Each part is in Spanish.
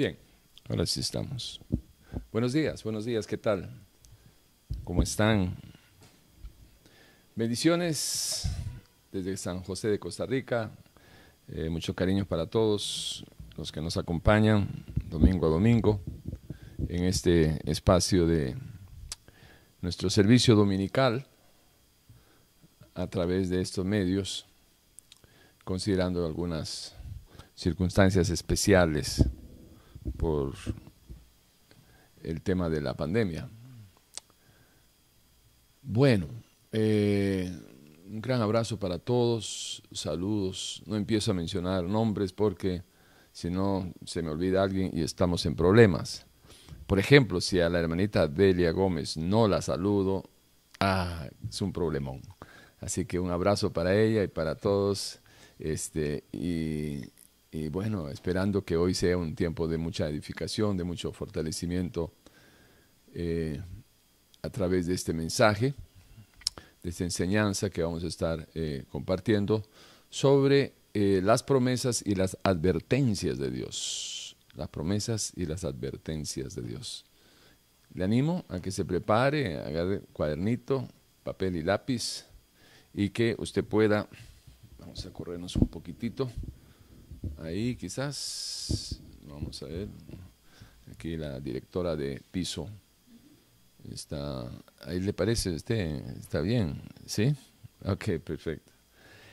Bien, ahora sí estamos. Buenos días, buenos días, ¿qué tal? ¿Cómo están? Bendiciones desde San José de Costa Rica. Eh, mucho cariño para todos los que nos acompañan domingo a domingo en este espacio de nuestro servicio dominical a través de estos medios, considerando algunas circunstancias especiales por el tema de la pandemia. Bueno, eh, un gran abrazo para todos, saludos. No empiezo a mencionar nombres porque si no se me olvida alguien y estamos en problemas. Por ejemplo, si a la hermanita Delia Gómez no la saludo, ah, es un problemón. Así que un abrazo para ella y para todos. Este, y, y bueno, esperando que hoy sea un tiempo de mucha edificación, de mucho fortalecimiento eh, a través de este mensaje, de esta enseñanza que vamos a estar eh, compartiendo sobre eh, las promesas y las advertencias de Dios. Las promesas y las advertencias de Dios. Le animo a que se prepare, agarre cuadernito, papel y lápiz y que usted pueda, vamos a corrernos un poquitito. Ahí quizás, vamos a ver, aquí la directora de piso está, ahí le parece usted, está bien, ¿sí? Ok, perfecto.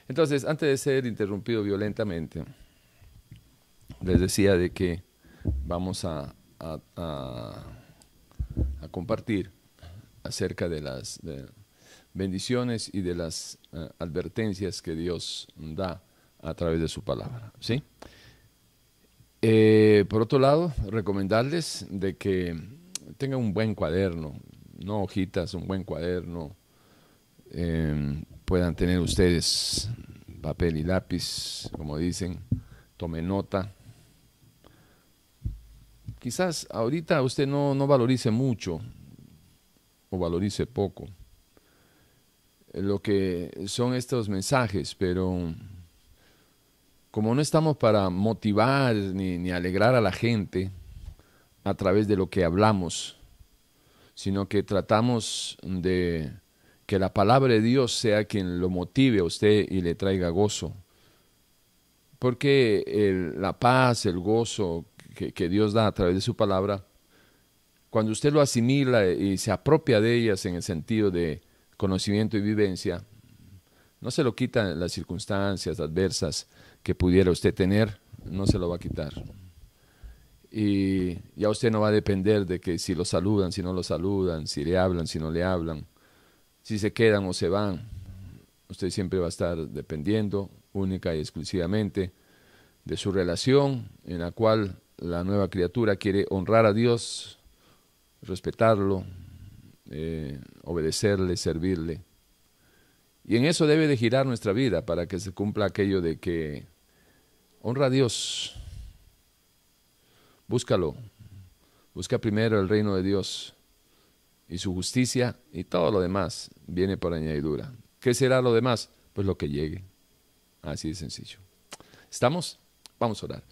Entonces, antes de ser interrumpido violentamente, les decía de que vamos a, a, compartir acerca de las bendiciones y de las eh, advertencias que Dios da a través de su palabra. ¿sí? Eh, por otro lado, recomendarles de que tengan un buen cuaderno, no hojitas, un buen cuaderno. Em, puedan tener ustedes papel y lápiz, como dicen, tome nota. Quizás ahorita usted no, no valorice mucho o valorice poco lo que son estos mensajes, pero como no estamos para motivar ni, alegrar a la gente a través de lo que hablamos, sino que tratamos de que la palabra de Dios sea quien lo motive a usted y le traiga gozo. Porque la paz, el gozo que, que, Dios da a través de su palabra, cuando usted lo asimila y se apropia de ellas en el sentido de conocimiento y vivencia, no se lo quitan las circunstancias adversas que pudiera usted tener, no se lo va a quitar. Y ya usted no va a depender de que si lo saludan, si no lo saludan, si le hablan, si no le hablan, si se quedan o se van. Usted siempre va a estar dependiendo única y exclusivamente de su relación en la cual la nueva criatura quiere honrar a Dios, respetarlo, eh, obedecerle, servirle. Y en eso debe de girar nuestra vida para que se cumpla aquello de que honra a Dios, búscalo, busca primero el reino de Dios y su justicia y todo lo demás viene por añadidura. ¿Qué será lo demás? Pues lo que llegue. Así de sencillo. ¿Estamos? Vamos a orar.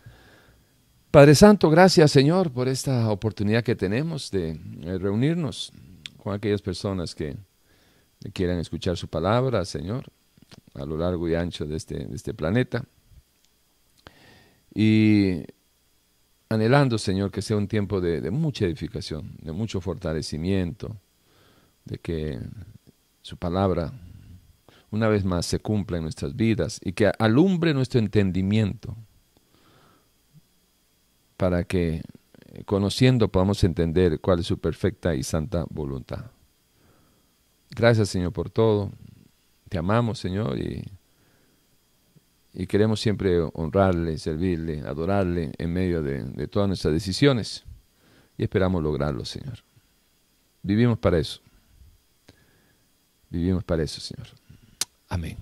Padre Santo, gracias Señor por esta oportunidad que tenemos de eh, reunirnos con aquellas personas que quieran escuchar su palabra, Señor, a lo largo y ancho de este, de este planeta. Y anhelando, Señor, que sea un tiempo de, mucha edificación, de mucho fortalecimiento, de que su palabra una vez más se cumpla en nuestras vidas y que alumbre nuestro entendimiento para que conociendo podamos entender cuál es su perfecta y santa voluntad. Gracias, Señor, por todo. Te amamos, Señor, y, y queremos siempre honrarle, servirle, adorarle en medio de, de todas nuestras decisiones. Y esperamos lograrlo, Señor. Vivimos para eso. Vivimos para eso, Señor. Amén.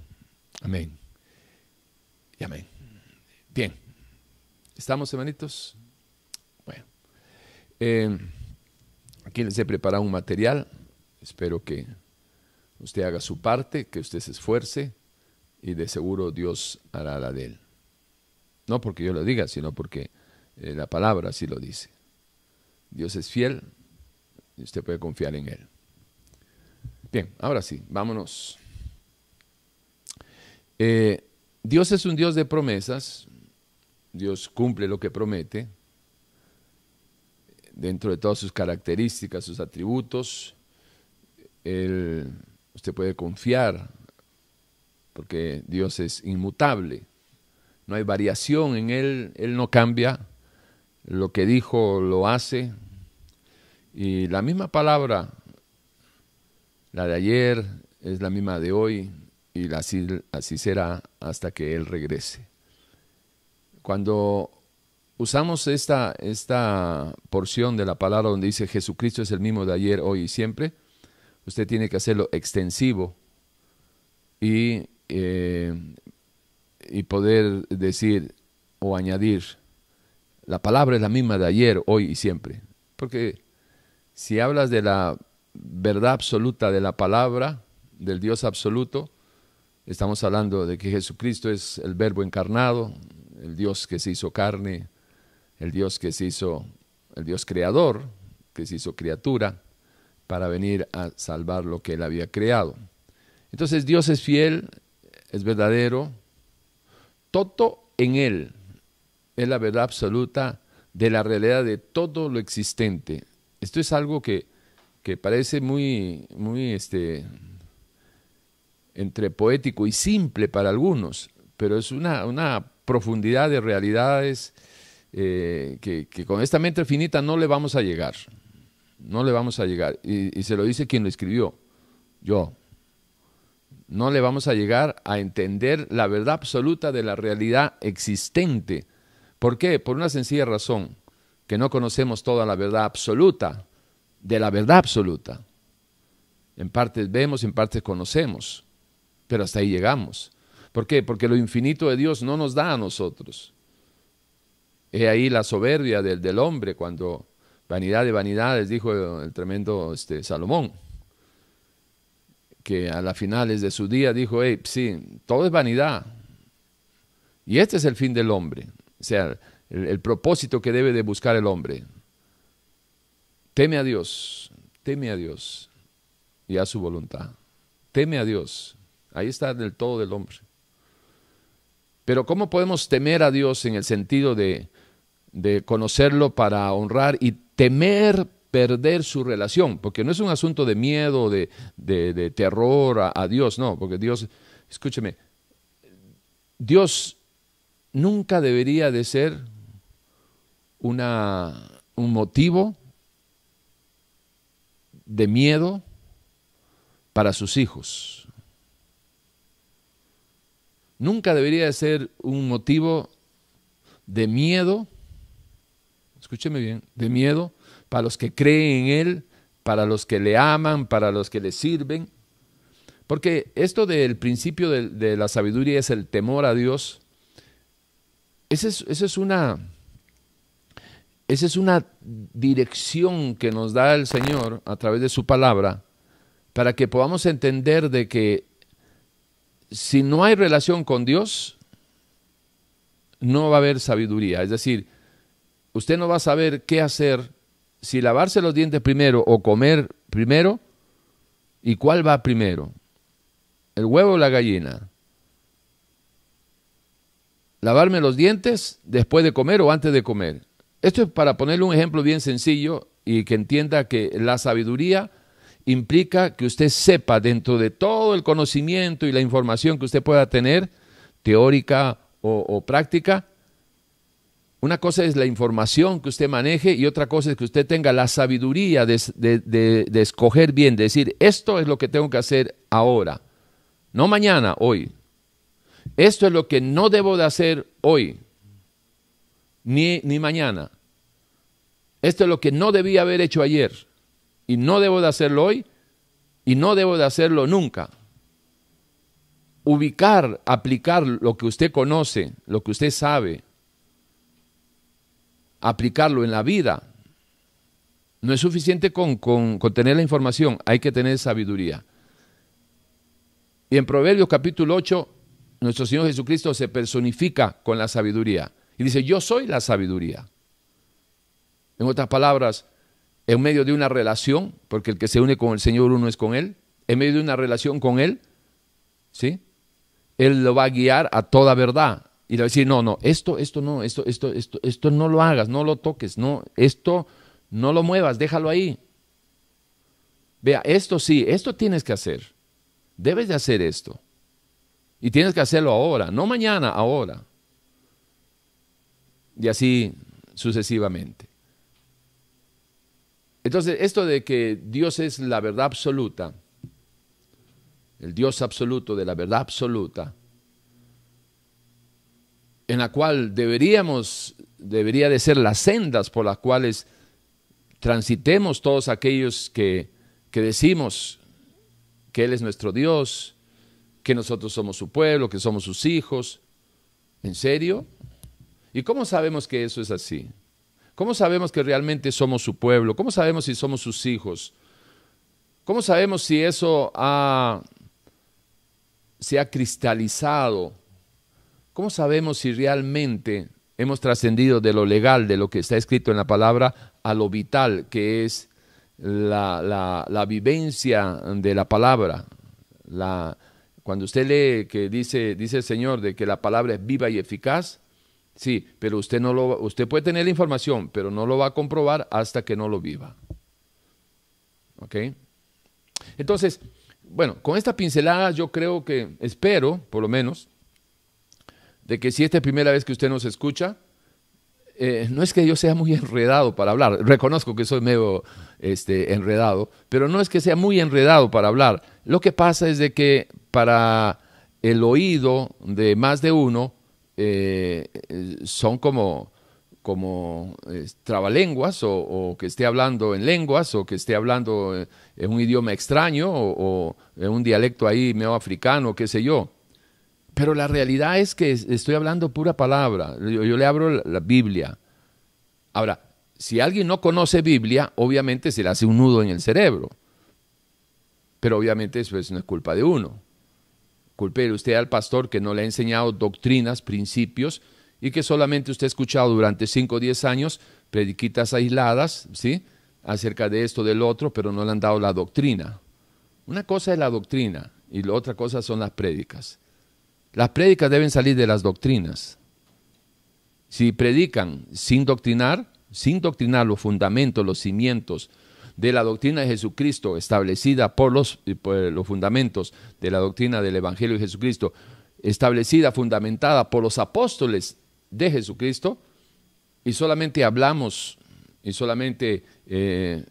Amén. Y amén. Bien. ¿Estamos, hermanitos? Bueno. Eh, aquí les he preparado un material. Espero que usted haga su parte, que usted se esfuerce y de seguro Dios hará la de él. No porque yo lo diga, sino porque Eh, la palabra así lo dice. Dios es fiel y usted puede confiar en Él. Bien, ahora sí, vámonos. Eh, Dios es un Dios de promesas. Dios cumple lo que promete dentro de todas sus características, sus atributos. usted puede confiar porque Dios es inmutable. No hay variación en Él, Él no cambia. Lo que dijo lo hace. Y la misma palabra, la de ayer, es la misma de hoy y así, será hasta que Él regrese. Cuando usamos esta, esta porción de la palabra donde dice Jesucristo es el mismo de ayer, hoy y siempre, usted tiene que hacerlo extensivo y, eh, y poder decir o añadir, la palabra es la misma de ayer, hoy y siempre. Porque si hablas de la verdad absoluta de la palabra, del Dios absoluto, estamos hablando de que Jesucristo es el verbo encarnado, el Dios que se hizo carne, el Dios que se hizo, el Dios creador, que se hizo criatura, para venir a salvar lo que él había creado. Entonces Dios es fiel, es verdadero, todo en él es la verdad absoluta de la realidad de todo lo existente. Esto es algo que, que parece muy, muy este, entre poético y simple para algunos, pero es una, una profundidad de realidades eh, que, con esta mente finita no le vamos a llegar. No le vamos a llegar. Y, y se lo dice quien lo escribió, yo. No le vamos a llegar a entender la verdad absoluta de la realidad existente. ¿Por qué? Por una sencilla razón, que no conocemos toda la verdad absoluta de la verdad absoluta. En partes vemos, en partes conocemos, pero hasta ahí llegamos. ¿Por qué? Porque lo infinito de Dios no nos da a nosotros. Es ahí la soberbia del, del hombre cuando vanidad de vanidades, dijo el tremendo este, Salomón, que a las finales de su día dijo, hey, sí, todo es vanidad. Y este es el fin del hombre, o sea, el, el propósito que debe de buscar el hombre. Teme a Dios, teme a Dios y a su voluntad. Teme a Dios. Ahí está del todo del hombre. Pero ¿cómo podemos temer a Dios en el sentido de, conocerlo para honrar y temer perder su relación? Porque no es un asunto de miedo, de, de, terror a, a, Dios, no, porque Dios, escúcheme, Dios nunca debería de ser una, un motivo de miedo para sus hijos nunca debería ser un motivo de miedo, escúcheme bien, de miedo para los que creen en Él, para los que le aman, para los que le sirven. Porque esto del principio de, la sabiduría es el temor a Dios. Esa es, es, una, esa es una dirección que nos da el Señor a través de su palabra para que podamos entender de que si no hay relación con Dios, no va a haber sabiduría. Es decir, usted no va a saber qué hacer si lavarse los dientes primero o comer primero y cuál va primero. El huevo o la gallina. Lavarme los dientes después de comer o antes de comer. Esto es para ponerle un ejemplo bien sencillo y que entienda que la sabiduría implica que usted sepa dentro de todo el conocimiento y la información que usted pueda tener, teórica o, práctica, una cosa es la información que usted maneje y otra cosa es que usted tenga la sabiduría de, escoger bien, de decir, esto es lo que tengo que hacer ahora, no mañana, hoy. Esto es lo que no debo de hacer hoy, ni, ni mañana. Esto es lo que no debía haber hecho ayer y no debo de hacerlo hoy y no debo de hacerlo nunca. Ubicar, aplicar lo que usted conoce, lo que usted sabe, aplicarlo en la vida. No es suficiente con, con, tener la información, hay que tener sabiduría. Y en Proverbios capítulo 8, nuestro Señor Jesucristo se personifica con la sabiduría. Y dice, yo soy la sabiduría. En otras palabras, en medio de una relación, porque el que se une con el Señor uno es con Él, en medio de una relación con Él, ¿sí? Él lo va a guiar a toda verdad. Y le va a decir, no, no, esto, esto no, esto, esto, esto, esto no lo hagas, no lo toques, no, esto no lo muevas, déjalo ahí. Vea, esto sí, esto tienes que hacer. Debes de hacer esto. Y tienes que hacerlo ahora, no mañana, ahora. Y así sucesivamente. Entonces, esto de que Dios es la verdad absoluta, el Dios absoluto de la verdad absoluta, en la cual deberíamos, debería de ser las sendas por las cuales transitemos todos aquellos que, que decimos que Él es nuestro Dios, que nosotros somos su pueblo, que somos sus hijos. ¿En serio? ¿Y cómo sabemos que eso es así? ¿Cómo sabemos que realmente somos su pueblo? ¿Cómo sabemos si somos sus hijos? ¿Cómo sabemos si eso se ha cristalizado? ¿Cómo sabemos si realmente hemos trascendido de lo legal, de lo que está escrito en la palabra, a lo vital, que es la, vivencia de la palabra? La, cuando usted lee que dice, dice el Señor de que la palabra es viva y eficaz, Sí, pero usted no lo usted puede tener la información, pero no lo va a comprobar hasta que no lo viva. ¿Ok? Entonces, bueno, con esta pincelada yo creo que, espero, por lo menos, de que si esta es la primera vez que usted nos escucha, eh, no es que yo sea muy enredado para hablar, reconozco que soy medio este, enredado, pero no es que sea muy enredado para hablar. Lo que pasa es de que para el oído de más de uno, eh, son como, como eh, trabalenguas o, que esté hablando en lenguas o que esté hablando en un idioma extraño o, en un dialecto ahí medio africano, qué sé yo. Pero la realidad es que estoy hablando pura palabra. Yo, le abro la, Biblia. Ahora, si alguien no conoce Biblia, obviamente se le hace un nudo en el cerebro. Pero obviamente eso es, no es culpa de uno. Culpe usted al pastor que no le ha enseñado doctrinas, principios, y que solamente usted ha escuchado durante 5 o 10 años prediquitas aisladas, ¿sí? Acerca de esto, del otro, pero no le han dado la doctrina. Una cosa es la doctrina y la otra cosa son las prédicas. Las prédicas deben salir de las doctrinas. Si predican sin doctrinar, sin doctrinar los fundamentos, los cimientos, de la doctrina de Jesucristo establecida por los, los fundamentos de la doctrina del Evangelio de Jesucristo, establecida, fundamentada por los apóstoles de Jesucristo, y solamente hablamos, y solamente eh,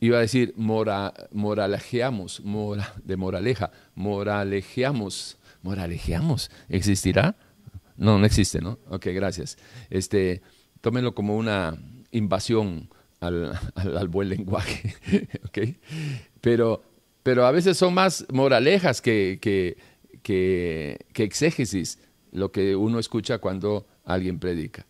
iba a decir, mora, moralejeamos, mora, de moraleja, moralejeamos, moralejeamos, ¿existirá? No, no existe, ¿no? Ok, gracias. Este, tómenlo como una invasión al, buen lenguaje. pero, pero a veces son más moralejas que, que, que, exégesis lo que uno escucha cuando alguien predica.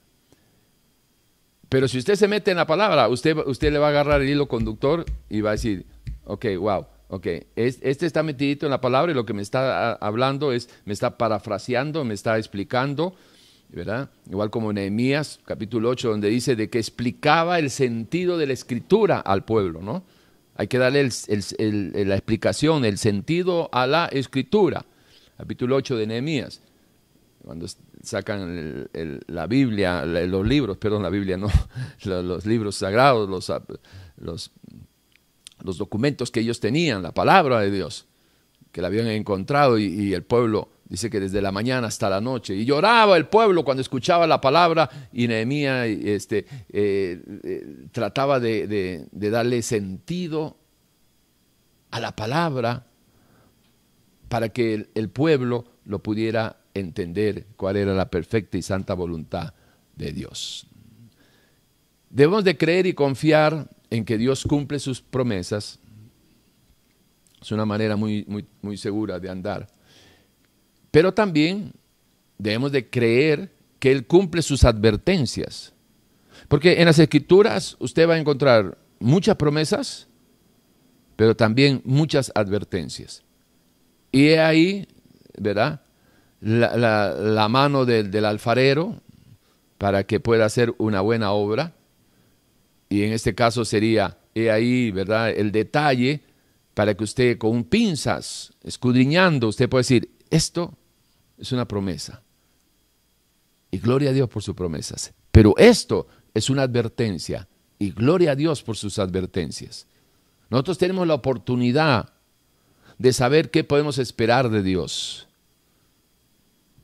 Pero si usted se mete en la palabra, usted, usted le va a agarrar el hilo conductor y va a decir, ok, wow, ok, este está metidito en la palabra y lo que me está hablando es, me está parafraseando, me está explicando ¿verdad? Igual como Nehemías, capítulo 8, donde dice de que explicaba el sentido de la escritura al pueblo, ¿no? Hay que darle la explicación, el sentido a la escritura. Capítulo 8 de Nehemías. Cuando sacan la Biblia, los libros, perdón, la Biblia no, los, libros sagrados, los, los, los, documentos que ellos tenían, la palabra de Dios, que la habían encontrado y el pueblo Dice que desde la mañana hasta la noche. Y lloraba el pueblo cuando escuchaba la palabra y Nehemías este, eh, eh, trataba de, darle sentido a la palabra para que el, pueblo lo pudiera entender cuál era la perfecta y santa voluntad de Dios. Debemos de creer y confiar en que Dios cumple sus promesas. Es una manera muy, muy, muy segura de andar. Pero también debemos de creer que Él cumple sus advertencias. Porque en las escrituras usted va a encontrar muchas promesas, pero también muchas advertencias. Y ahí, ¿verdad? La, mano del, alfarero para que pueda hacer una buena obra. Y en este caso sería, he ahí, ¿verdad? El detalle para que usted con pinzas, escudriñando, usted puede decir, esto es una promesa. Y gloria a Dios por sus promesas. Pero esto es una advertencia. Y gloria a Dios por sus advertencias. Nosotros tenemos la oportunidad de saber qué podemos esperar de Dios.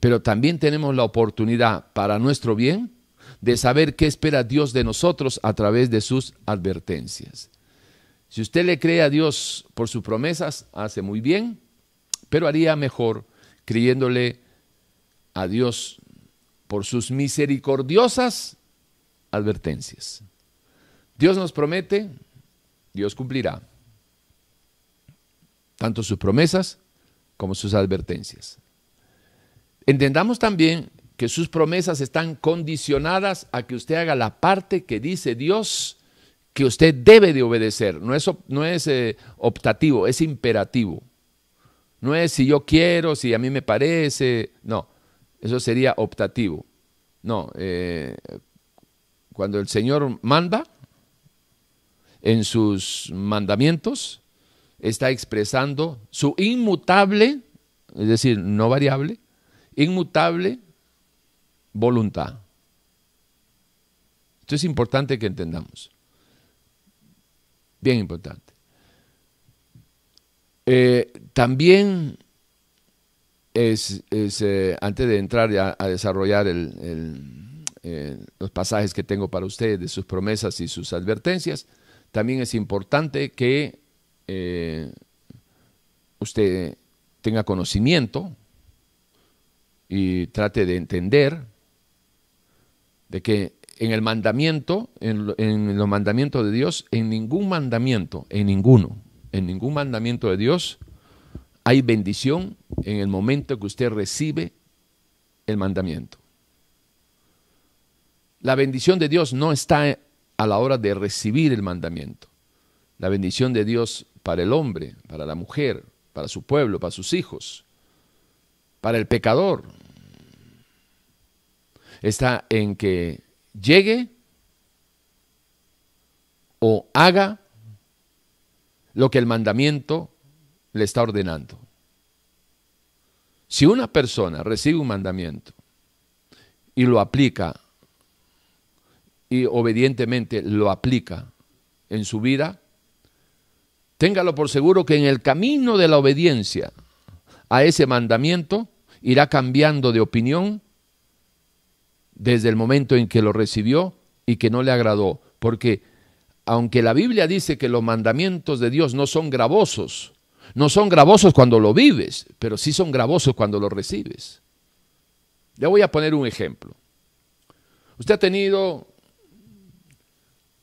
Pero también tenemos la oportunidad para nuestro bien de saber qué espera Dios de nosotros a través de sus advertencias. Si usted le cree a Dios por sus promesas, hace muy bien, pero haría mejor creyéndole a Dios por sus misericordiosas advertencias. Dios nos promete, Dios cumplirá tanto sus promesas como sus advertencias. Entendamos también que sus promesas están condicionadas a que usted haga la parte que dice Dios que usted debe de obedecer. No es, no es eh, optativo, es imperativo. No es si yo quiero, si a mí me parece. No, eso sería optativo. No, eh, cuando el Señor manda en sus mandamientos, está expresando su inmutable, es decir, no variable, inmutable voluntad. Esto es importante que entendamos. Bien importante. Eh, también es, eh, antes de entrar a desarrollar eh, los pasajes que tengo para ustedes de sus promesas y sus advertencias, también es importante que usted tenga conocimiento y trate de entender de que en el mandamiento, en, en, los mandamientos de Dios, en ningún mandamiento, en ninguno, en ningún mandamiento de Dios hay bendición en el momento que usted recibe el mandamiento. La bendición de Dios no está a la hora de recibir el mandamiento. La bendición de Dios para el hombre, para la mujer, para su pueblo, para sus hijos, para el pecador, está en que llegue o haga lo que el mandamiento le está ordenando. Si una persona recibe un mandamiento y lo aplica y obedientemente lo aplica en su vida, téngalo por seguro que en el camino de la obediencia a ese mandamiento irá cambiando de opinión desde el momento en que lo recibió y que no le agradó. Porque aunque la Biblia dice que los mandamientos de Dios no son gravosos, no son gravosos cuando lo vives, pero sí son gravosos cuando lo recibes. Le voy a poner un ejemplo. Usted ha tenido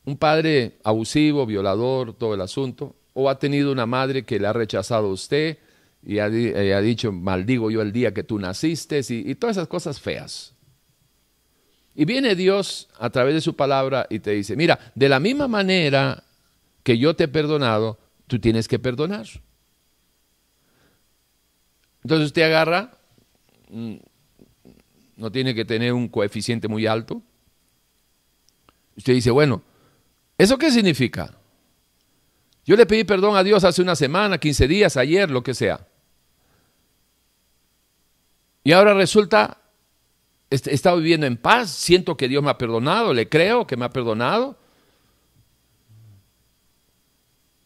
un padre abusivo, violador, todo el asunto, o ha tenido una madre que le ha rechazado a usted y ha, eh, dicho, maldigo yo el día que tú naciste, y todas esas cosas feas. Y viene Dios a través de su palabra y te dice, mira, de la misma manera que yo te he perdonado, tú tienes que perdonar. Entonces usted agarra, mm, no tiene que tener un coeficiente muy alto. Usted dice, bueno, ¿eso qué significa? Yo le pedí perdón a Dios hace una semana, 15 días, ayer, lo que sea. Y ahora resulta he estado viviendo en paz, siento que Dios me ha perdonado, le creo que me ha perdonado.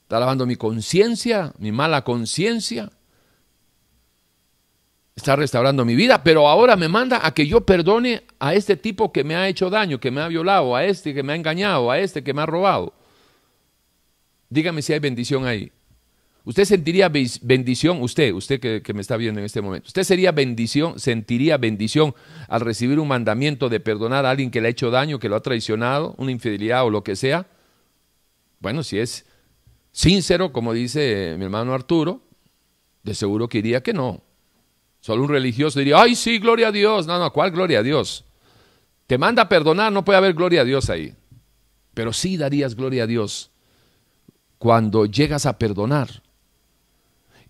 Está lavando mi conciencia, mi mala conciencia. Está restaurando mi vida, pero ahora me manda a que yo perdone a este tipo que me ha hecho daño, que me ha violado, a este que me ha engañado, a este que me ha robado. Dígame si hay bendición ahí. Usted sentiría bendición, usted, usted que, me está viendo en este momento, usted sería bendición, sentiría bendición al recibir un mandamiento de perdonar a alguien que le ha hecho daño, que lo ha traicionado, una infidelidad o lo que sea. Bueno, si es sincero, como dice mi hermano Arturo, de seguro que diría que no. Solo un religioso diría, ay, sí, gloria a Dios. No, no, ¿cuál gloria a Dios? Te manda a perdonar, no puede haber gloria a Dios ahí. Pero sí darías gloria a Dios cuando llegas a perdonar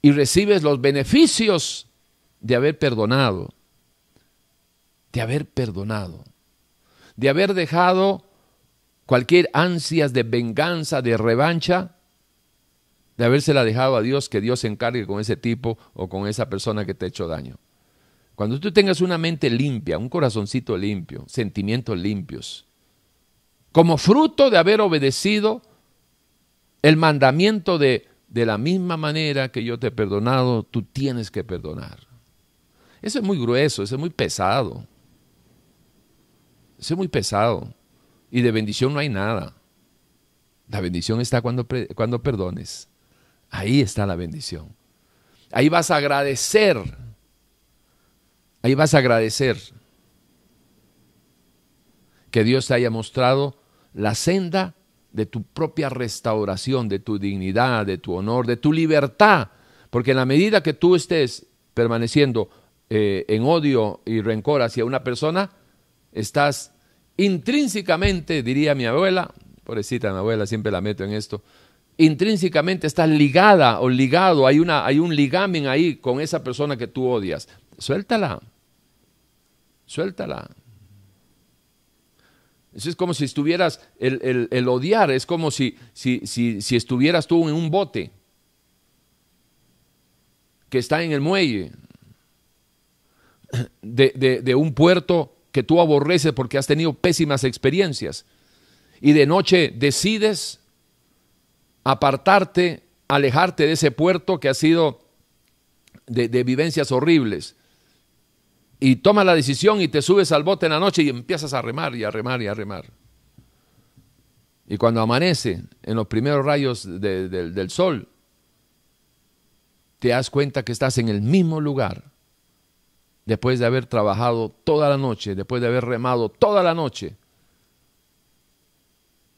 y recibes los beneficios de haber perdonado, de haber perdonado, de haber dejado cualquier ansias de venganza, de revancha, de habérsela dejado a Dios, que Dios se encargue con ese tipo o con esa persona que te ha hecho daño. Cuando tú tengas una mente limpia, un corazoncito limpio, sentimientos limpios, como fruto de haber obedecido el mandamiento de de la misma manera que yo te he perdonado, tú tienes que perdonar. Eso es muy grueso, eso es muy pesado. Eso es muy pesado. Y de bendición no hay nada. La bendición está cuando, cuando perdones. Ahí está la bendición. Ahí vas a agradecer. Ahí vas a agradecer que Dios te haya mostrado la senda de tu propia restauración, de tu dignidad, de tu honor, de tu libertad. Porque en la medida que tú estés permaneciendo eh, en odio y rencor hacia una persona, estás intrínsecamente, diría mi abuela, pobrecita mi abuela, siempre la meto en esto, intrínsecamente estás ligada o ligado, hay, una, hay un ligamen ahí con esa persona que tú odias. Suéltala, suéltala. Es como si estuvieras, el, odiar es como si, si, si, estuvieras tú en un bote que está en el muelle de, de, un puerto que tú aborreces porque has tenido pésimas experiencias. Y de noche decides apartarte, alejarte de ese puerto que ha sido de, de vivencias horribles y tomas la decisión y te subes al bote en la noche y empiezas a remar y a remar y a remar. Y cuando amanece, en los primeros rayos del sol, te das cuenta que estás en el mismo lugar, después de haber trabajado toda la noche, después de haber remado toda la noche,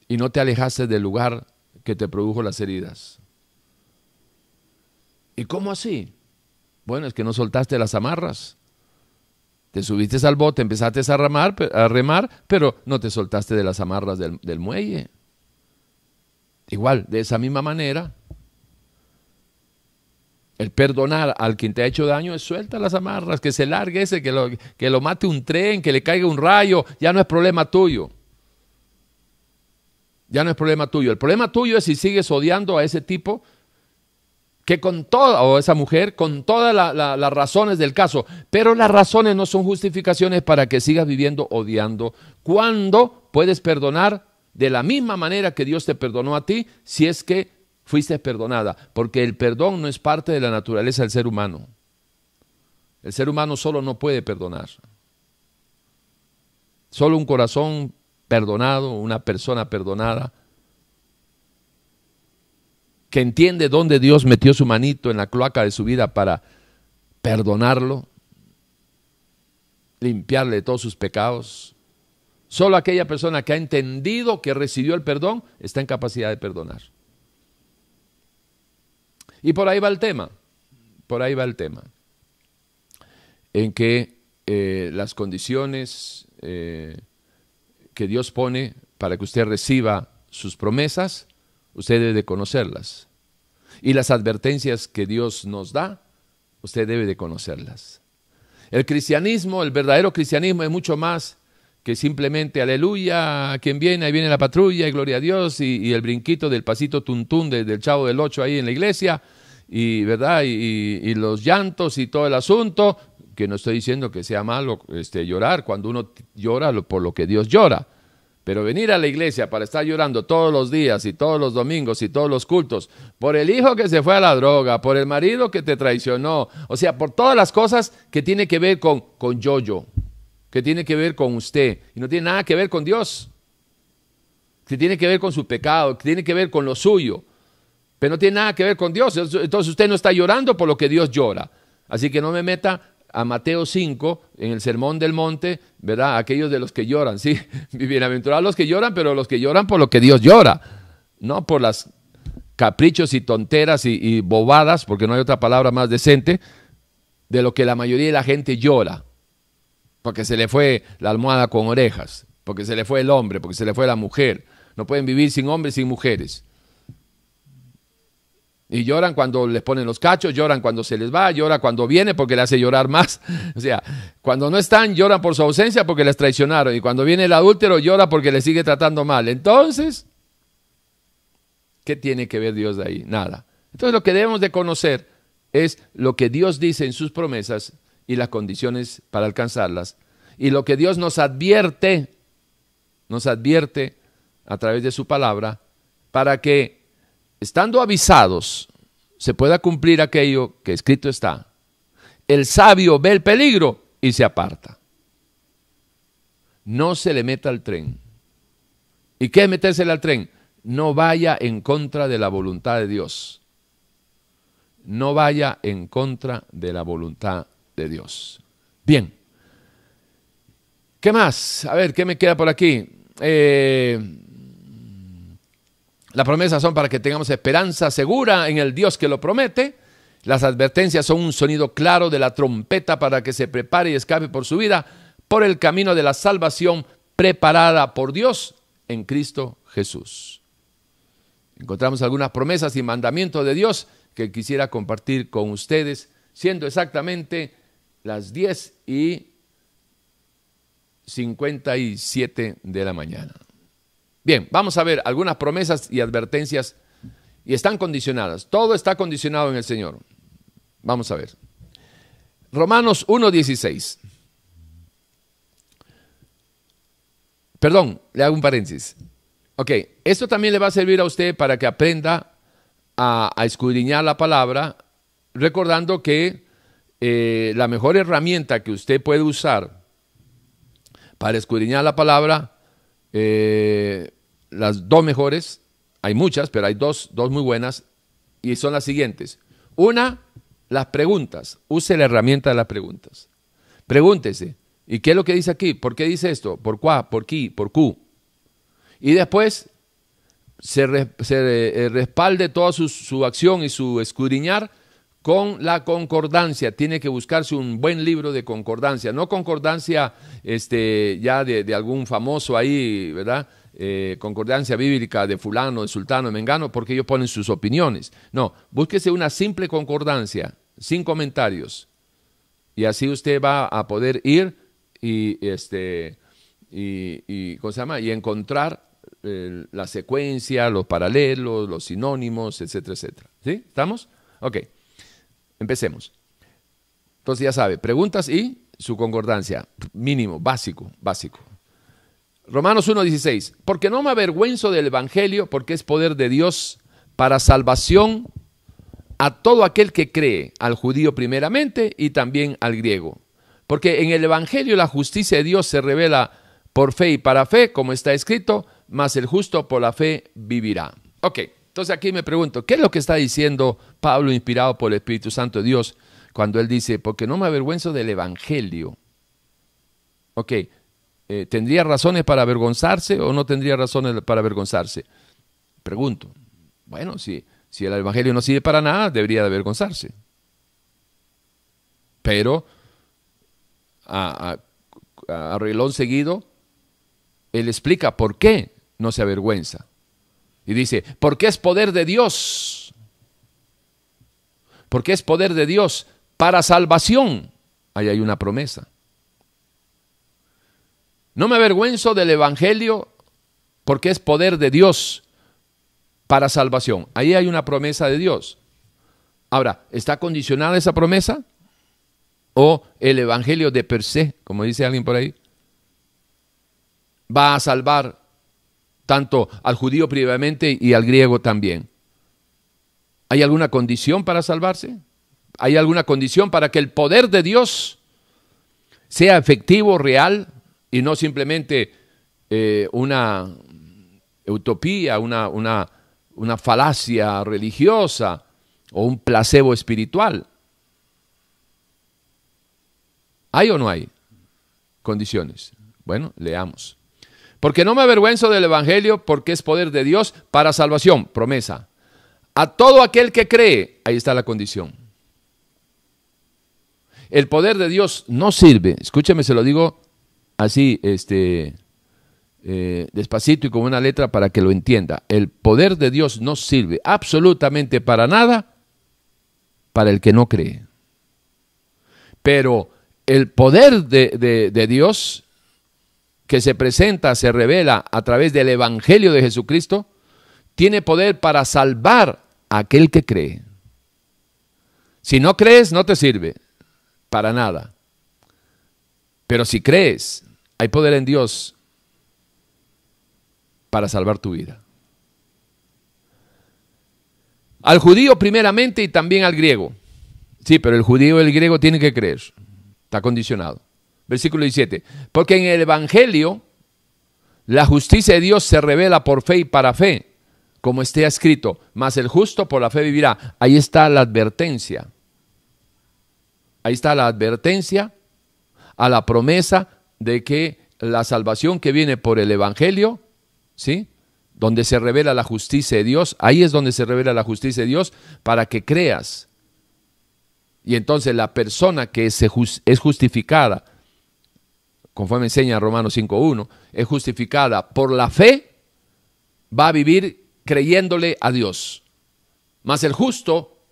y no te alejaste del lugar que te produjo las heridas. ¿Y cómo así? Bueno, es que no soltaste las amarras. Te subiste al bote, empezaste a a remar pero no te soltaste de las amarras del, muelle. Igual, de esa misma manera, el perdonar al quien te ha hecho daño es suelta las amarras, que se largue ese, que que lo mate un tren, que le caiga un rayo, ya no es problema tuyo. Ya no es problema tuyo. El problema tuyo es si sigues odiando a ese tipo que con toda, o esa mujer, con todas las razones del caso, pero las razones no son justificaciones para que sigas viviendo odiando, cuando puedes perdonar de la misma manera que Dios te perdonó a ti, si es que fuiste perdonada, porque el perdón no es parte de la naturaleza del ser humano. El ser humano solo no puede perdonar. Solo un corazón perdonado, una persona perdonada, que entiende dónde Dios metió su manito en la cloaca de su vida para perdonarlo, limpiarle todos sus pecados. Solo aquella persona que ha entendido que recibió el perdón está en capacidad de perdonar. Y por ahí va el tema, por ahí va el tema, en que eh, las condiciones eh, que Dios pone para que usted reciba sus promesas usted debe de conocerlas. Y las advertencias que Dios nos da, usted debe de conocerlas. El cristianismo, el verdadero cristianismo es mucho más que simplemente aleluya, quien viene, ahí viene la patrulla, y gloria a Dios, y, el brinquito del pasito tuntún del chavo del ocho ahí en la iglesia, y verdad, y, los llantos y todo el asunto, que no estoy diciendo que sea malo este, llorar, cuando uno llora por lo que Dios llora, pero venir a la iglesia para estar llorando todos los días y todos los domingos y todos los cultos por el hijo que se fue a la droga, por el marido que te traicionó, o sea, por todas las cosas que tiene que ver con, con yo-yo, que tiene que ver con usted y no tiene nada que ver con Dios, que tiene que ver con su pecado, que tiene que ver con lo suyo, pero no tiene nada que ver con Dios. Entonces usted no está llorando por lo que Dios llora. Así que no me meta a Mateo 5, en el Sermón del Monte, ¿verdad? Aquellos de los que lloran, sí, bienaventurados los que lloran, pero los que lloran por lo que Dios llora, no por las caprichos y tonteras y, bobadas, porque no hay otra palabra más decente, de lo que la mayoría de la gente llora, porque se le fue la almohada con orejas, porque se le fue el hombre, porque se le fue la mujer. No pueden vivir sin hombres, sin mujeres. Y lloran cuando les ponen los cachos, lloran cuando se les va, lloran cuando viene porque le hace llorar más. O sea, cuando no están, lloran por su ausencia porque les traicionaron. Y cuando viene el adúltero, llora porque le sigue tratando mal. Entonces, ¿qué tiene que ver Dios de ahí? Nada. Entonces lo que debemos de conocer es lo que Dios dice en sus promesas y las condiciones para alcanzarlas. Y lo que Dios nos advierte, nos advierte a través de su palabra, para que estando avisados, se pueda cumplir aquello que escrito está. El sabio ve el peligro y se aparta. No se le meta al tren. ¿Y qué es metérsele al tren? No vaya en contra de la voluntad de Dios. No vaya en contra de la voluntad de Dios. Bien. ¿Qué más? A ver, ¿qué me queda por aquí? Eh, las promesas son para que tengamos esperanza segura en el Dios que lo promete. Las advertencias son un sonido claro de la trompeta para que se prepare y escape por su vida por el camino de la salvación preparada por Dios en Cristo Jesús. Encontramos algunas promesas y mandamientos de Dios que quisiera compartir con ustedes, siendo exactamente las 10 y 57 de la mañana. Bien, vamos a ver algunas promesas y advertencias y están condicionadas. Todo está condicionado en el Señor. Vamos a ver. Romanos 1.16. Perdón, le hago un paréntesis. Ok, esto también le va a servir a usted para que aprenda a, escudriñar la palabra, recordando que eh, la mejor herramienta que usted puede usar para escudriñar la palabra eh, las dos mejores, hay muchas, pero hay dos, dos muy buenas, y son las siguientes. Una, las preguntas. Use la herramienta de las preguntas. Pregúntese, ¿y qué es lo que dice aquí? ¿Por qué dice esto? ¿Por cuá? ¿Por qué? ¿Por Q? Y después se, eh, respalde toda su, su, acción y su escudriñar con la concordancia. Tiene que buscarse un buen libro de concordancia, no concordancia este, ya de, de algún famoso ahí, ¿verdad? Eh, concordancia bíblica de fulano, de sultano, de mengano, porque ellos ponen sus opiniones. No, búsquese una simple concordancia, sin comentarios. Y así usted va a poder ir y, este, y, y, ¿cómo se llama? y encontrar eh, la secuencia, los paralelos, los sinónimos, etcétera, etcétera. ¿Sí? ¿Estamos? Ok, empecemos. Entonces ya sabe, preguntas y su concordancia, mínimo, básico, básico. Romanos 1.16, porque no me avergüenzo del Evangelio, porque es poder de Dios para salvación a todo aquel que cree, al judío primeramente y también al griego. Porque en el Evangelio la justicia de Dios se revela por fe y para fe, como está escrito, mas el justo por la fe vivirá. Ok, entonces aquí me pregunto, ¿qué es lo que está diciendo Pablo inspirado por el Espíritu Santo de Dios cuando él dice, porque no me avergüenzo del Evangelio? Ok, eh, ¿tendría razones para avergonzarse o no tendría razones para avergonzarse? Pregunto. Bueno, si, si el Evangelio no sirve para nada, debería de avergonzarse. Pero, a, a, relón seguido, él explica por qué no se avergüenza. Y dice, porque es poder de Dios. Porque es poder de Dios para salvación. Ahí hay una promesa. No me avergüenzo del Evangelio porque es poder de Dios para salvación. Ahí hay una promesa de Dios. Ahora, ¿está condicionada esa promesa? ¿O el Evangelio de per se, como dice alguien por ahí, va a salvar tanto al judío previamente y al griego también? ¿Hay alguna condición para salvarse? ¿Hay alguna condición para que el poder de Dios sea efectivo, real, y no simplemente eh, una utopía, una, una, una falacia religiosa o un placebo espiritual. ¿Hay o no hay condiciones? Bueno, leamos. Porque no me avergüenzo del Evangelio, porque es poder de Dios para salvación, promesa. A todo aquel que cree, ahí está la condición. El poder de Dios no sirve, escúcheme, se lo digo así, este, eh, despacito y con una letra para que lo entienda. El poder de Dios no sirve absolutamente para nada para el que no cree. Pero el poder de, de Dios que se presenta, se revela a través del Evangelio de Jesucristo, tiene poder para salvar a aquel que cree. Si no crees, no te sirve para nada. Pero si crees, hay poder en Dios para salvar tu vida. Al judío primeramente y también al griego. Sí, pero el judío y el griego tienen que creer. Está condicionado. Versículo 17. Porque en el Evangelio la justicia de Dios se revela por fe y para fe, como esté escrito, mas el justo por la fe vivirá. Ahí está la advertencia. Ahí está la advertencia a la promesa de que la salvación que viene por el Evangelio, ¿sí? Donde se revela la justicia de Dios, ahí es donde se revela la justicia de Dios para que creas. Y entonces la persona que es justificada, conforme enseña Romanos 5.1, es justificada por la fe, va a vivir creyéndole a Dios. Mas el justo,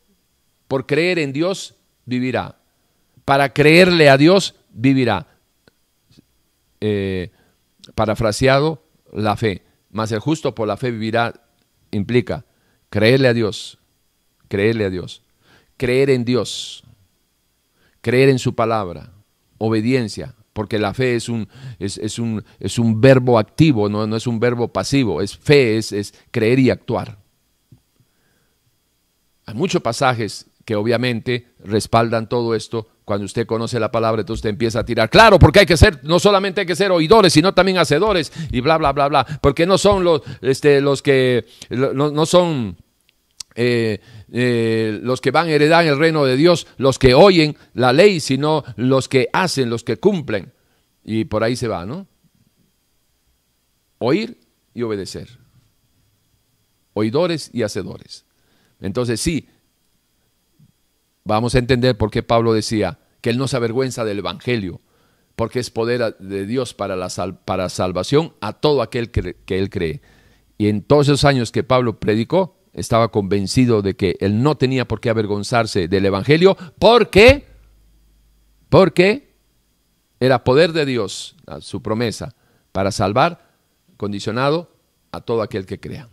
por creer en Dios, vivirá. Para creerle a Dios, vivirá. Eh, parafraseado, la fe. Mas el justo por la fe vivirá implica creerle a Dios, creerle a Dios, creer en Dios, creer en su palabra, obediencia, porque la fe es un, es, un, es un verbo activo, no, no, es un verbo pasivo, es fe, es, es creer y actuar. Hay muchos pasajes que obviamente respaldan todo esto. Cuando usted conoce la palabra, entonces usted empieza a tirar. Claro, porque hay que ser, no solamente hay que ser oidores, sino también hacedores y bla, bla, bla, bla. Porque no son los, este, los que, no, son eh, eh, los que van a heredar el reino de Dios, los que oyen la ley, sino los que hacen, los que cumplen. Y por ahí se va, ¿no? Oír y obedecer. Oidores y hacedores. Entonces sí, vamos a entender por qué Pablo decía que él no se avergüenza del Evangelio, porque es poder de Dios para, la para salvación a todo aquel que, que él cree. Y en todos esos años que Pablo predicó, estaba convencido de que él no tenía por qué avergonzarse del Evangelio, porque, porque era poder de Dios, su promesa, para salvar, condicionado a todo aquel que crea.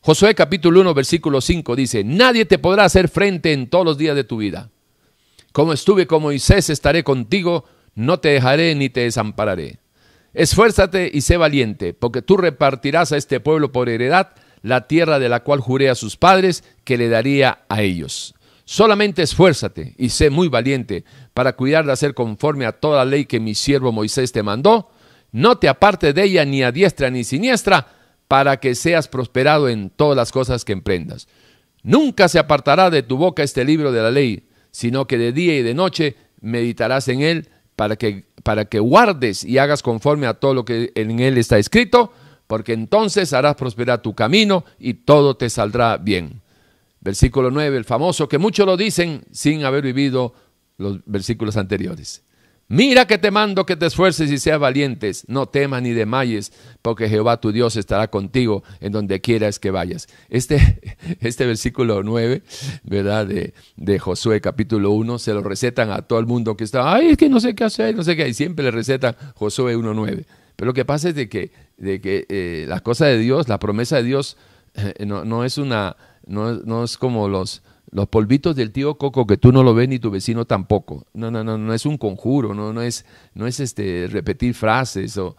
Josué capítulo 1, versículo 5 dice, nadie te podrá hacer frente en todos los días de tu vida. Como estuve con Moisés, estaré contigo, no te dejaré ni te desampararé. Esfuérzate y sé valiente, porque tú repartirás a este pueblo por heredad la tierra de la cual juré a sus padres que le daría a ellos. Solamente esfuérzate y sé muy valiente para cuidar de hacer conforme a toda la ley que mi siervo Moisés te mandó. No te aparte de ella ni a diestra ni siniestra, para que seas prosperado en todas las cosas que emprendas. Nunca se apartará de tu boca este libro de la ley, sino que de día y de noche meditarás en él para que, para que guardes y hagas conforme a todo lo que en él está escrito, porque entonces harás prosperar tu camino y todo te saldrá bien. Versículo 9, el famoso que muchos lo dicen sin haber vivido los versículos anteriores. Mira que te mando que te esfuerces y seas valientes, no temas ni demayes, porque Jehová tu Dios estará contigo en donde quieras que vayas. Este, este versículo 9, ¿verdad? De, de, Josué capítulo 1, se lo recetan a todo el mundo que está, ay, es que no sé qué hacer, no sé qué, y siempre le recetan Josué 1.9. Pero lo que pasa es de que, de que eh, la cosa de Dios, la promesa de Dios, eh, no, no, es una, no, no es como los los polvitos del tío Coco que tú no lo ves ni tu vecino tampoco. No, no, no, no es un conjuro, no, no es, no es este repetir frases o,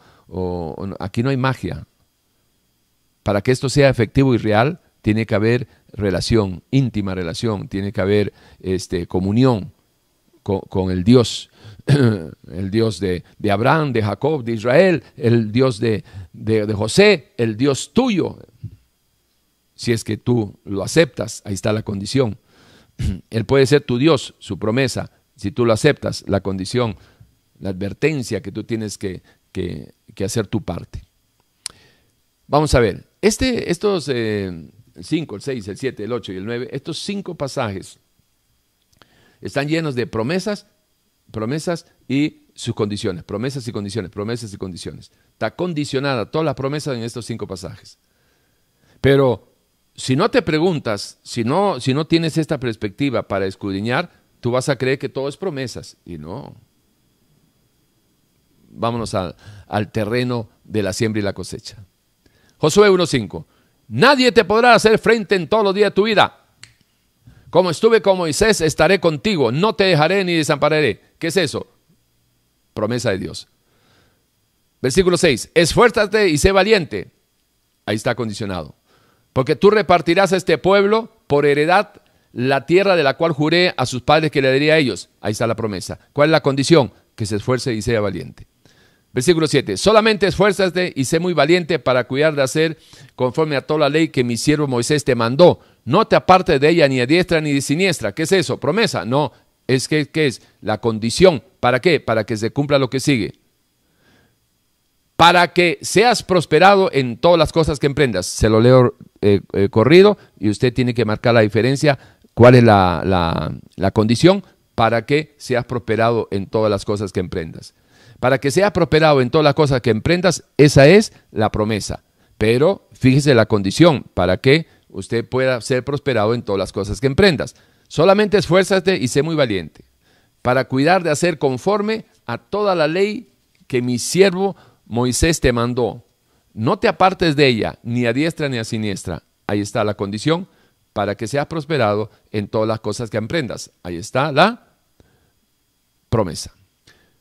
aquí no hay magia. Para que esto sea efectivo y real, tiene que haber relación, íntima relación, tiene que haber este, comunión con, el Dios, el Dios de, de, Abraham, de Jacob, de Israel, el Dios de, de José, el Dios tuyo, si es que tú lo aceptas, ahí está la condición. Él puede ser tu Dios, su promesa, si tú lo aceptas, la condición, la advertencia que tú tienes que, hacer tu parte. Vamos a ver, este, estos eh, cinco, el seis, el siete, el ocho y el nueve, estos cinco pasajes están llenos de promesas promesas y sus condiciones, promesas y condiciones, promesas y condiciones. Está condicionada todas las promesas en estos cinco pasajes. Pero si no te preguntas, si no, si no tienes esta perspectiva para escudriñar, tú vas a creer que todo es promesas. Y no. Vámonos al terreno de la siembra y la cosecha. Josué 1.5. Nadie te podrá hacer frente en todos los días de tu vida. Como estuve con Moisés, estaré contigo, no te dejaré ni desampararé. ¿Qué es eso? Promesa de Dios. Versículo 6. Esfuérzate y sé valiente. Ahí está condicionado. Porque tú repartirás a este pueblo por heredad la tierra de la cual juré a sus padres que le daría a ellos. Ahí está la promesa. ¿Cuál es la condición? Que se esfuerce y sea valiente. Versículo 7. Solamente esfuérzate y sé muy valiente para cuidar de hacer conforme a toda la ley que mi siervo Moisés te mandó. No te apartes de ella ni a diestra ni de siniestra. ¿Qué es eso? Promesa. No, es que ¿qué es la condición. ¿Para qué? Para que se cumpla lo que sigue. Para que seas prosperado en todas las cosas que emprendas. Se lo leo eh, eh, corrido y usted tiene que marcar la diferencia. ¿Cuál es la, la condición? Para que seas prosperado en todas las cosas que emprendas. Para que seas prosperado en todas las cosas que emprendas, esa es la promesa. Pero fíjese la condición, para que usted pueda ser prosperado en todas las cosas que emprendas. Solamente esfuérzate y sé muy valiente, para cuidar de hacer conforme a toda la ley que mi siervo Moisés te mandó. No te apartes de ella, ni a diestra ni a siniestra. Ahí está la condición para que seas prosperado en todas las cosas que emprendas. Ahí está la promesa.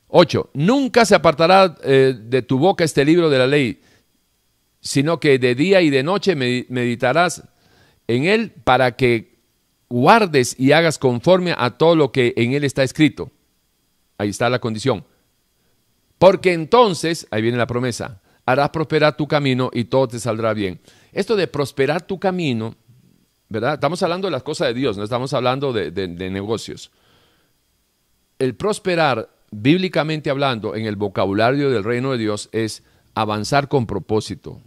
8. Nunca se apartará eh, de tu boca este libro de la ley, sino que de día y de noche meditarás en él para que guardes y hagas conforme a todo lo que en él está escrito. Ahí está la condición. Porque entonces, ahí viene la promesa, harás prosperar tu camino y todo te saldrá bien. Esto de prosperar tu camino, ¿verdad? Estamos hablando de las cosas de Dios, no estamos hablando de, de negocios. El prosperar bíblicamente hablando, en el vocabulario del reino de Dios es avanzar con propósito,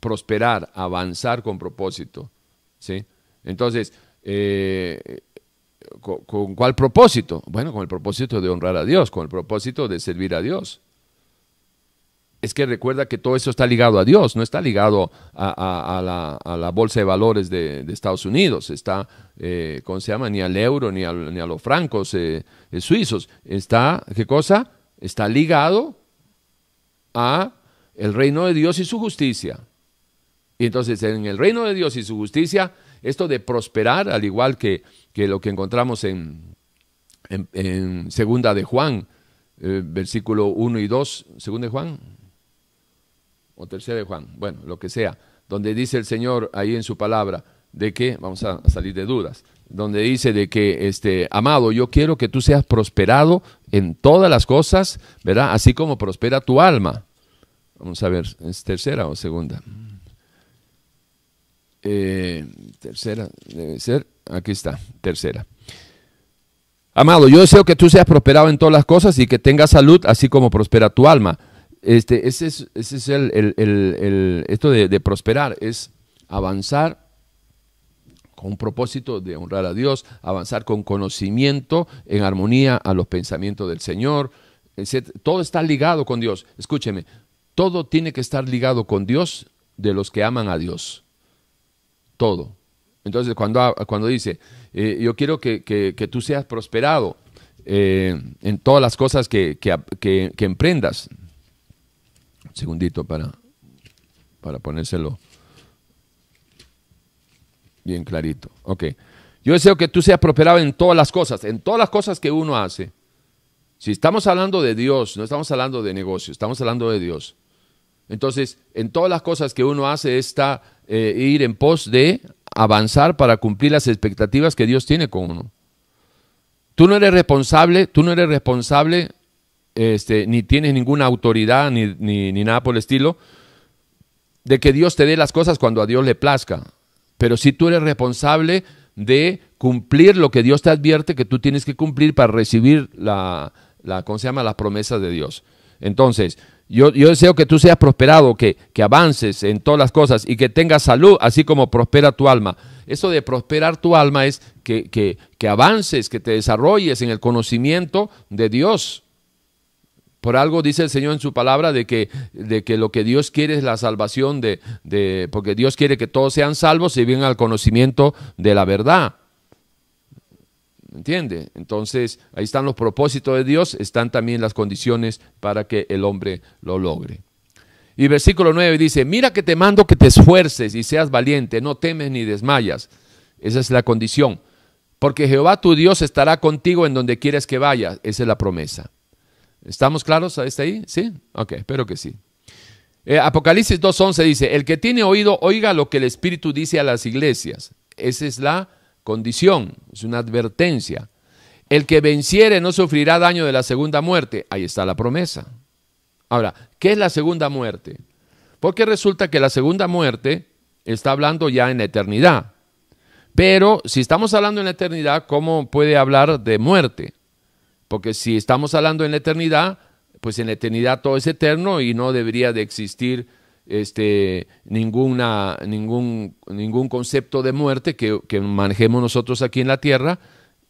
prosperar, avanzar con propósito. ¿sí? Entonces, eh, ¿con, cuál propósito? Bueno, con el propósito de honrar a Dios, con el propósito de servir a Dios es que recuerda que todo eso está ligado a Dios, no está ligado a, la, bolsa de valores de, Estados Unidos, está, eh, ¿cómo se llama? Ni al euro, ni, ni a los francos eh, eh, suizos. Está, ¿qué cosa? Está ligado a el reino de Dios y su justicia. Y entonces en el reino de Dios y su justicia, esto de prosperar, al igual que, que lo que encontramos en, en, segunda de Juan, versículo 1 y 2, segunda de Juan, o tercera de Juan, bueno, lo que sea, donde dice el Señor ahí en su palabra de que, vamos a, salir de dudas, donde dice de que, este, amado, yo quiero que tú seas prosperado en todas las cosas, ¿verdad? Así como prospera tu alma. Vamos a ver, ¿es tercera o segunda? Eh, tercera, debe ser, aquí está, tercera. Amado, yo deseo que tú seas prosperado en todas las cosas y que tengas salud, así como prospera tu alma. Este, ese es, ese es el, esto de, prosperar, es avanzar con un propósito de honrar a Dios, avanzar con conocimiento en armonía a los pensamientos del Señor. Todo está ligado con Dios. Escúcheme, todo tiene que estar ligado con Dios de los que aman a Dios. Todo. Entonces, cuando, cuando dice, eh, yo quiero que, tú seas prosperado eh, en todas las cosas que, que emprendas, segundito para, para ponérselo bien clarito. Ok. Yo deseo que tú seas prosperado en todas las cosas, en todas las cosas que uno hace. Si estamos hablando de Dios, no estamos hablando de negocio, estamos hablando de Dios. Entonces, en todas las cosas que uno hace está eh, ir en pos de avanzar para cumplir las expectativas que Dios tiene con uno. Tú no eres responsable, tú no eres responsable este, ni tienes ninguna autoridad ni, ni, nada por el estilo, de que Dios te dé las cosas cuando a Dios le plazca. Pero si tú eres responsable de cumplir lo que Dios te advierte que tú tienes que cumplir para recibir la, la ¿cómo se llama? las promesas de Dios. Entonces, Yo, deseo que tú seas prosperado, que, que avances en todas las cosas y que tengas salud, así como prospera tu alma. Eso de prosperar tu alma es que, que, que avances, que te desarrolles en el conocimiento de Dios. Por algo dice el Señor en su palabra de que, de que lo que Dios quiere es la salvación, de, de, porque Dios quiere que todos sean salvos y vengan al conocimiento de la verdad. ¿Entiende? Entonces, ahí están los propósitos de Dios, están también las condiciones para que el hombre lo logre. Y versículo 9 dice, mira que te mando que te esfuerces y seas valiente, no temes ni desmayas. Esa es la condición. Porque Jehová tu Dios estará contigo en donde quieres que vayas. Esa es la promesa. ¿Estamos claros hasta ahí? ¿Sí? Ok, espero que sí. Eh, Apocalipsis 2.11 dice, el que tiene oído, oiga lo que el Espíritu dice a las iglesias. Esa es la condición, es una advertencia. El que venciere no sufrirá daño de la segunda muerte. Ahí está la promesa. Ahora, ¿qué es la segunda muerte? Porque resulta que la segunda muerte está hablando ya en la eternidad. Pero si estamos hablando en la eternidad, ¿cómo puede hablar de muerte? Porque si estamos hablando en la eternidad, pues en la eternidad todo es eterno y no debería de existir este, ninguna, ningún, ningún concepto de muerte que, manejemos nosotros aquí en la tierra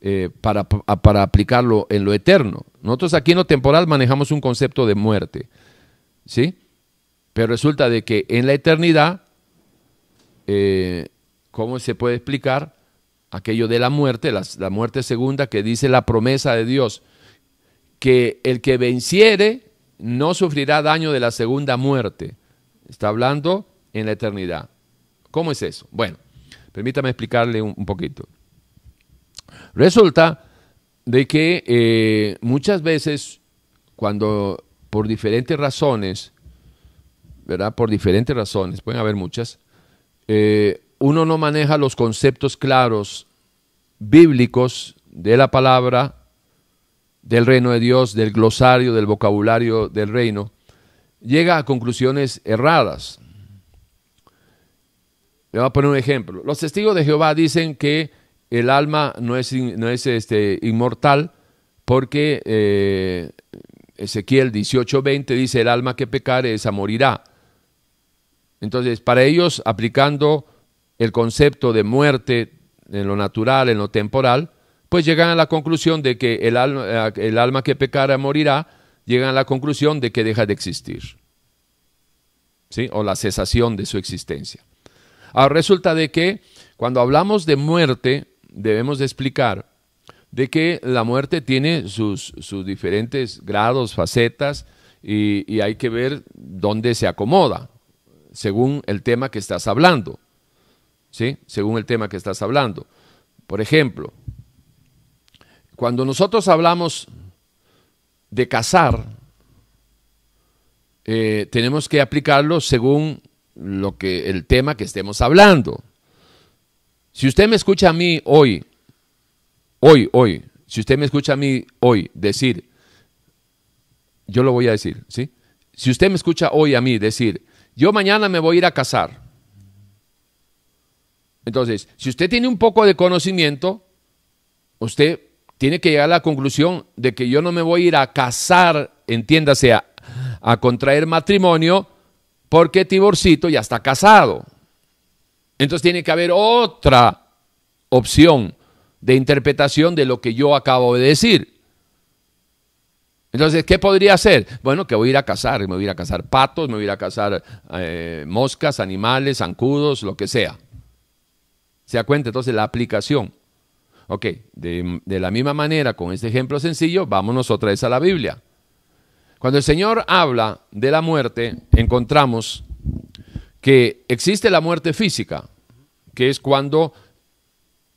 eh, para, para, aplicarlo en lo eterno. Nosotros aquí en lo temporal manejamos un concepto de muerte, ¿sí? Pero resulta de que en la eternidad, eh, ¿cómo se puede explicar aquello de la muerte, la, la muerte segunda que dice la promesa de Dios? Que el que venciere no sufrirá daño de la segunda muerte Está hablando en la eternidad. ¿Cómo es eso? Bueno, permítame explicarle un, poquito. Resulta de que eh, muchas veces cuando por diferentes razones, ¿verdad? Por diferentes razones, pueden haber muchas, eh, uno no maneja los conceptos claros bíblicos de la palabra, del reino de Dios, del glosario, del vocabulario del reino, llega a conclusiones erradas. Le voy a poner un ejemplo. Los testigos de Jehová dicen que el alma no es, no es este, inmortal porque eh, Ezequiel 18:20 dice, el alma que pecare, esa morirá. Entonces, para ellos, aplicando el concepto de muerte en lo natural, en lo temporal, pues llegan a la conclusión de que el alma, el alma que pecare morirá, llegan a la conclusión de que deja de existir. ¿Sí? O la cesación de su existencia. Ahora resulta de que cuando hablamos de muerte, debemos de explicar de que la muerte tiene sus, sus diferentes grados, facetas, y, y, hay que ver dónde se acomoda, según el tema que estás hablando. ¿Sí? Según el tema que estás hablando. Por ejemplo, cuando nosotros hablamos de casar, eh, tenemos que aplicarlo según lo que el tema que estemos hablando. Si usted me escucha a mí hoy, hoy, hoy, si usted me escucha a mí hoy decir, yo lo voy a decir, ¿sí? Si usted me escucha hoy a mí decir, yo mañana me voy a ir a casar. Entonces, si usted tiene un poco de conocimiento, usted tiene que llegar a la conclusión de que yo no me voy a ir a casar, entiéndase, a, contraer matrimonio porque Tiborcito ya está casado. Entonces tiene que haber otra opción de interpretación de lo que yo acabo de decir. Entonces, ¿qué podría hacer? Bueno, que voy a ir a cazar, me voy a ir a cazar patos, me voy a ir a cazar eh, moscas, animales, zancudos, lo que sea. ¿Se da cuenta? Entonces, la aplicación. Ok, de, la misma manera, con este ejemplo sencillo, vámonos otra vez a la Biblia. Cuando el Señor habla de la muerte, encontramos que existe la muerte física, que es cuando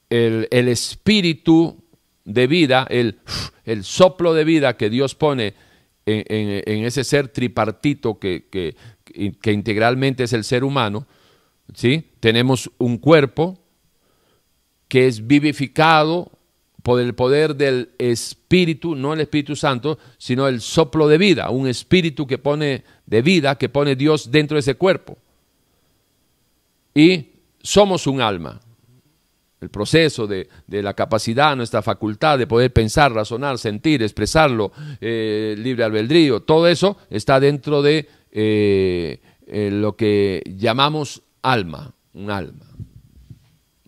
el, espíritu de vida, el, el, soplo de vida que Dios pone en, ese ser tripartito que, que, que, integralmente es el ser humano, ¿sí? tenemos un cuerpo, que es vivificado por el poder del Espíritu, no el Espíritu Santo, sino el soplo de vida, un espíritu que pone de vida, que pone Dios dentro de ese cuerpo. Y somos un alma. el proceso de, la capacidad, nuestra facultad de poder pensar, razonar, sentir, expresarlo, eh, libre albedrío, todo eso está dentro de eh, eh, lo que llamamos alma, un alma.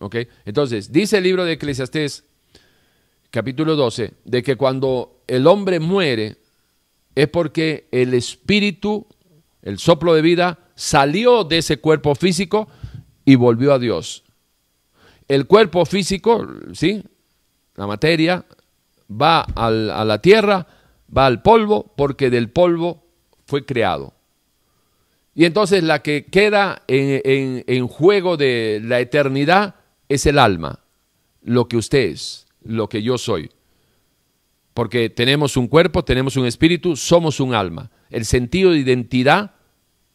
¿Ok? Entonces, dice el libro de Eclesiastés, capítulo 12, de que cuando el hombre muere es porque el espíritu, el soplo de vida, salió de ese cuerpo físico y volvió a Dios el cuerpo físico, ¿sí? La materia va a la tierra, va al polvo, porque del polvo fue creado. Y entonces la que queda en, en, juego de la eternidad es el alma, lo que usted es, lo que yo soy. Porque tenemos un cuerpo, tenemos un espíritu, somos un alma. El sentido de identidad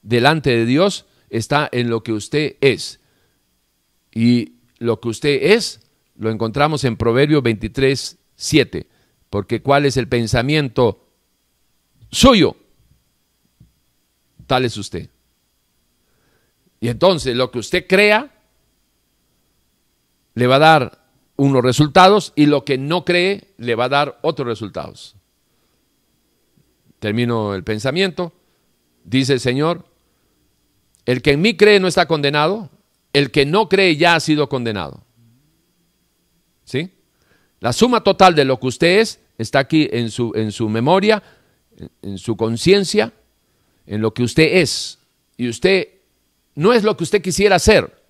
delante de Dios está en lo que usted es. Y lo que usted es, lo encontramos en Proverbios 23, 7. Porque cuál es el pensamiento suyo, tal es usted. Y entonces lo que usted crea le va a dar unos resultados y lo que no cree le va a dar otros resultados. Termino el pensamiento. Dice el Señor, el que en mí cree no está condenado, el que no cree ya ha sido condenado. ¿Sí? La suma total de lo que usted es está aquí en su, en su memoria, en su conciencia, en lo que usted es. Y usted no es lo que usted quisiera ser,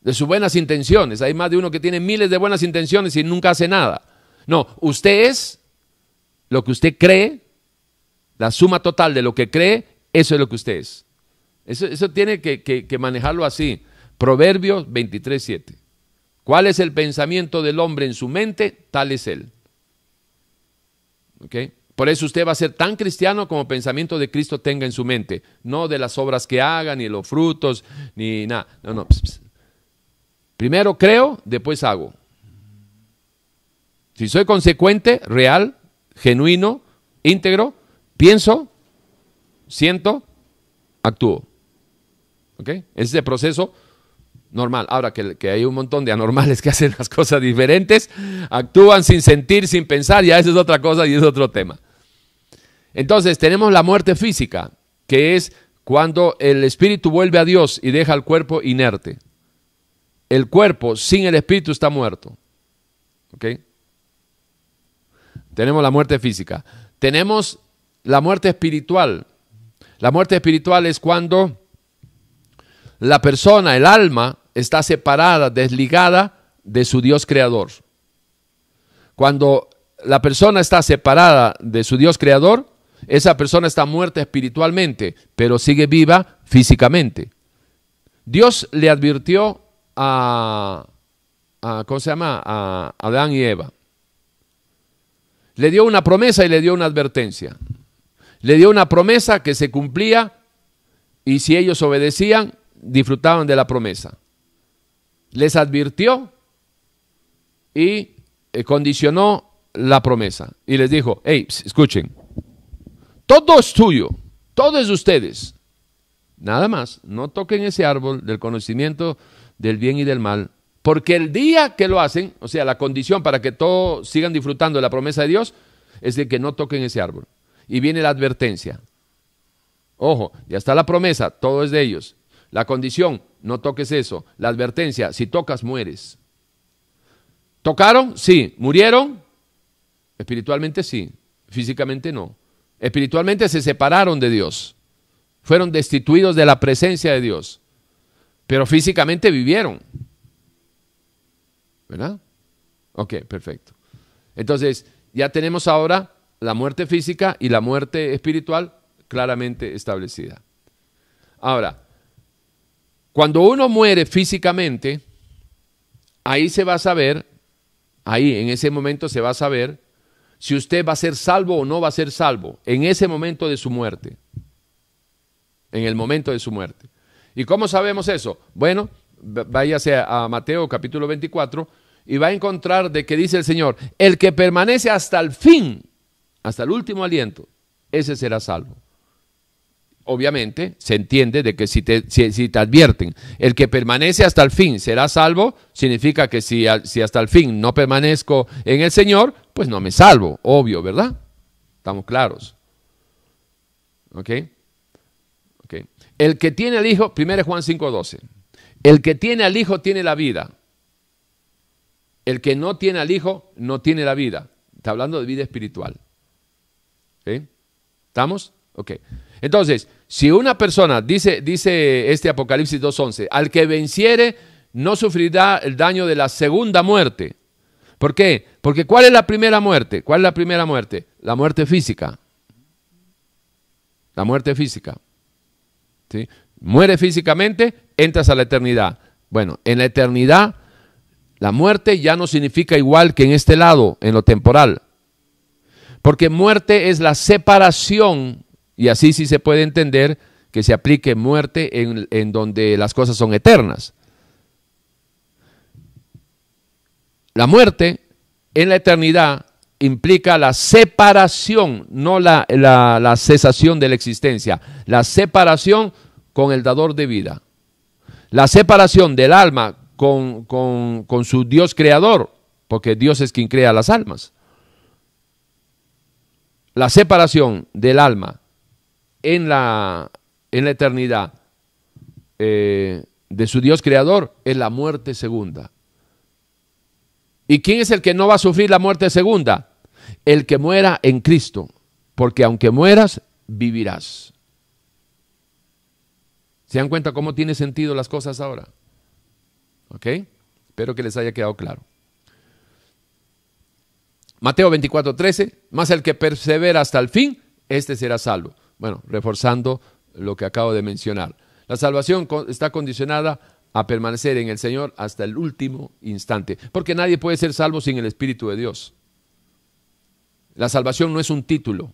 de sus buenas intenciones. Hay más de uno que tiene miles de buenas intenciones y nunca hace nada. No, usted es lo que usted cree, la suma total de lo que cree, eso es lo que usted es. Eso, tiene que, manejarlo así. Proverbios 23, 7. ¿Cuál es el pensamiento del hombre en su mente? Tal es él. Por eso usted va a ser tan cristiano como pensamiento de Cristo tenga en su mente. No de las obras que haga, ni los frutos, ni nada. No, no. Primero creo, después hago. Si soy consecuente, real, genuino, íntegro, pienso, siento, actúo. ¿Ok? Ese proceso normal. Ahora que, hay un montón de anormales que hacen las cosas diferentes, actúan sin sentir, sin pensar, ya eso es otra cosa y es otro tema. Entonces tenemos la muerte física, que es cuando el espíritu vuelve a Dios y deja el cuerpo inerte. El cuerpo sin el espíritu está muerto. ¿Ok? Tenemos la muerte física. Tenemos la muerte espiritual. La muerte espiritual es cuando la persona, el alma, está separada, desligada de su Dios creador. Cuando la persona está separada de su Dios creador, esa persona está muerta espiritualmente, pero sigue viva físicamente. Dios le advirtió a, ¿cómo se llama? A Adán y Eva. Le dio una promesa y le dio una advertencia. Le dio una promesa que se cumplía y si ellos obedecían, disfrutaban de la promesa. Les advirtió y eh, condicionó la promesa. Y les dijo, hey, escuchen, todo es tuyo, todo es de ustedes. Nada más, no toquen ese árbol del conocimiento del bien y del mal, porque el día que lo hacen, o sea, la condición para que todos sigan disfrutando de la promesa de Dios, es de que no toquen ese árbol. Y viene la advertencia. Ojo, ya está la promesa, todo es de ellos. La condición, no toques eso. La advertencia, si tocas, mueres. ¿Tocaron? Sí. ¿Murieron? Espiritualmente sí. Físicamente no. Espiritualmente se separaron de Dios. Fueron destituidos de la presencia de Dios. Pero físicamente vivieron. ¿Verdad? Ok, perfecto. Entonces, ya tenemos ahora la muerte física y la muerte espiritual claramente establecida. Ahora, cuando uno muere físicamente, ahí se va a saber, ahí en ese momento se va a saber si usted va a ser salvo o no va a ser salvo, en ese momento de su muerte. En el momento de su muerte. ¿Y cómo sabemos eso? Bueno, váyase a Mateo capítulo 24 y va a encontrar de que dice el Señor, el que permanece hasta el fin, hasta el último aliento, ese será salvo. obviamente, se entiende de que si te, si, te, advierten, el que permanece hasta el fin será salvo, significa que si, si hasta el fin no permanezco en el Señor, pues no me salvo, obvio, ¿verdad? Estamos claros. ¿Ok? El que tiene al Hijo, 1 Juan 5:12, el que tiene al Hijo tiene la vida. El que no tiene al Hijo no tiene la vida. Está hablando de vida espiritual. ¿Sí? ¿Estamos? Ok. Entonces, si una persona, dice, dice este Apocalipsis 2.11, al que venciere no sufrirá el daño de la segunda muerte. ¿Por qué? Porque ¿cuál es la primera muerte? ¿Cuál es la primera muerte? La muerte física. La muerte física. Muere físicamente, entras a la eternidad. Bueno, en la eternidad, la muerte ya no significa igual que en este lado, en lo temporal. Porque muerte es la separación y así sí se puede entender que se aplique muerte en, donde las cosas son eternas. La muerte en la eternidad implica la separación, no la, la, cesación de la existencia, la separación con el dador de vida, la separación del alma con, con su Dios creador, porque Dios es quien crea las almas. La separación del alma en la, en la eternidad eh, de su Dios creador es la muerte segunda. ¿Y quién es el que no va a sufrir la muerte segunda? El que muera en Cristo, porque aunque mueras, vivirás. ¿Se dan cuenta cómo tiene sentido las cosas ahora? ¿Ok? Espero que les haya quedado claro. Mateo 24, 13, más el que persevera hasta el fin, este será salvo. Bueno, reforzando lo que acabo de mencionar. La salvación está condicionada a permanecer en el Señor hasta el último instante, porque nadie puede ser salvo sin el Espíritu de Dios. La salvación no es un título,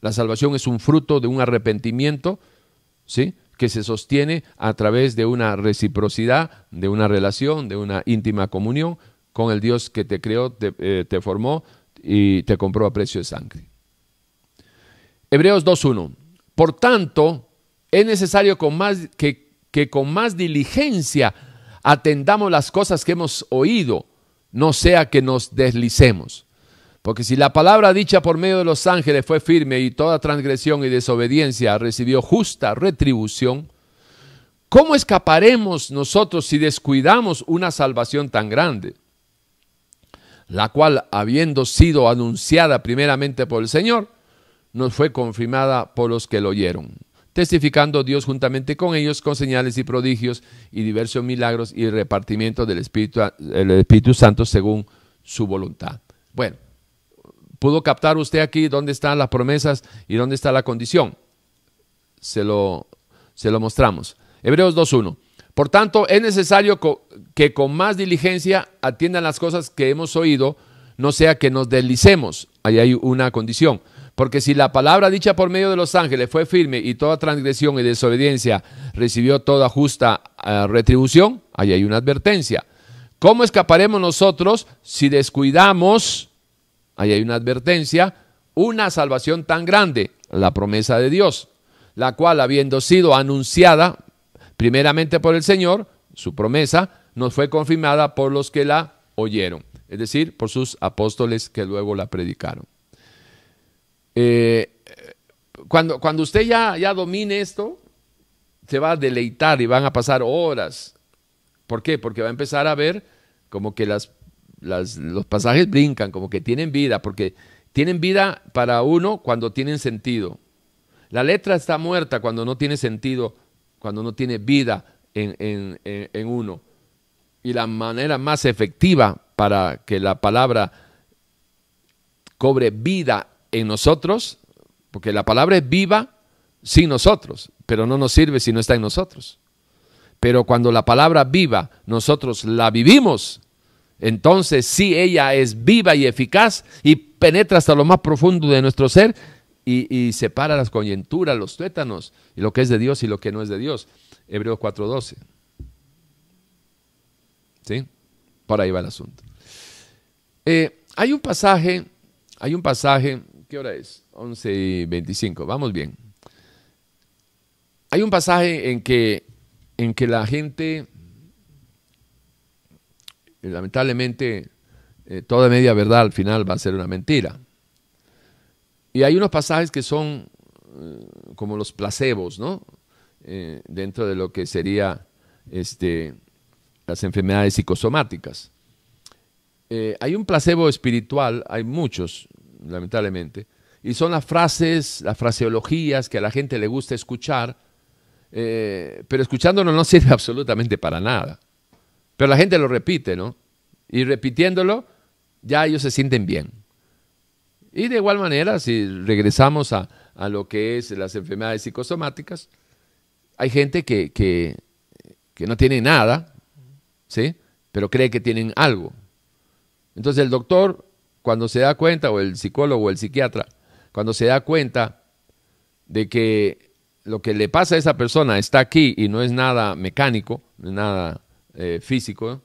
la salvación es un fruto de un arrepentimiento, ¿sí? que se sostiene a través de una reciprocidad, de una relación, de una íntima comunión con el Dios que te creó, te, eh, formó y te compró a precio de sangre. Hebreos 2.1. Por tanto, es necesario con más, que con más diligencia atendamos las cosas que hemos oído, no sea que nos deslicemos. Porque si la palabra dicha por medio de los ángeles fue firme y toda transgresión y desobediencia recibió justa retribución, ¿cómo escaparemos nosotros si descuidamos una salvación tan grande? La cual, habiendo sido anunciada primeramente por el Señor, nos fue confirmada por los que lo oyeron, testificando Dios juntamente con ellos con señales y prodigios y diversos milagros y repartimiento del Espíritu, Espíritu Santo según su voluntad. Bueno, ¿pudo captar usted aquí dónde están las promesas y dónde está la condición? Se lo, se lo mostramos. Hebreos 2.1. Por tanto, es necesario que con más diligencia atiendan las cosas que hemos oído, no sea que nos deslicemos. Ahí hay una condición. Porque si la palabra dicha por medio de los ángeles fue firme y toda transgresión y desobediencia recibió toda justa eh, retribución, ahí hay una advertencia. ¿Cómo escaparemos nosotros si descuidamos, ahí hay una advertencia, una salvación tan grande, la promesa de Dios, la cual habiendo sido anunciada primeramente por el Señor, su promesa, nos fue confirmada por los que la oyeron, es decir, por sus apóstoles que luego la predicaron. Eh, cuando, cuando usted ya, ya domine esto, se va a deleitar y van a pasar horas. ¿Por qué? Porque va a empezar a ver como que las, los pasajes brincan, como que tienen vida, porque tienen vida para uno cuando tienen sentido. La letra está muerta cuando no tiene sentido, cuando no tiene vida en, en, en uno. Y la manera más efectiva para que la palabra cobre vida en nosotros, porque la palabra es viva sin nosotros, pero no nos sirve si no está en nosotros. Pero cuando la palabra viva, nosotros la vivimos, entonces sí ella es viva y eficaz y penetra hasta lo más profundo de nuestro ser y, separa las coyunturas, los tuétanos, y lo que es de Dios y lo que no es de Dios. Hebreos 4.12. ¿Sí? Por ahí va el asunto. Eh, hay un pasaje, hay un pasaje ¿Qué hora es? 11 y 25. Vamos bien. hay un pasaje en que, en que la gente, lamentablemente, eh, toda media verdad al final va a ser una mentira. Y hay unos pasajes que son eh, como los placebos, ¿no? Eh, dentro de lo que sería este, las enfermedades psicosomáticas. hay un placebo espiritual, hay muchos, lamentablemente, y son las frases, las fraseologías que a la gente le gusta escuchar, pero escuchándolo no sirve absolutamente para nada. Pero la gente lo repite, ¿no? Y repitiéndolo, ya ellos se sienten bien. Y de igual manera, si regresamos a, lo que es las enfermedades psicosomáticas, hay gente que, que, no tiene nada, ¿sí? pero cree que tienen algo. Entonces el doctor, cuando se da cuenta, o el psicólogo o el psiquiatra, cuando se da cuenta de que lo que le pasa a esa persona está aquí y no es nada mecánico, nada eh, físico,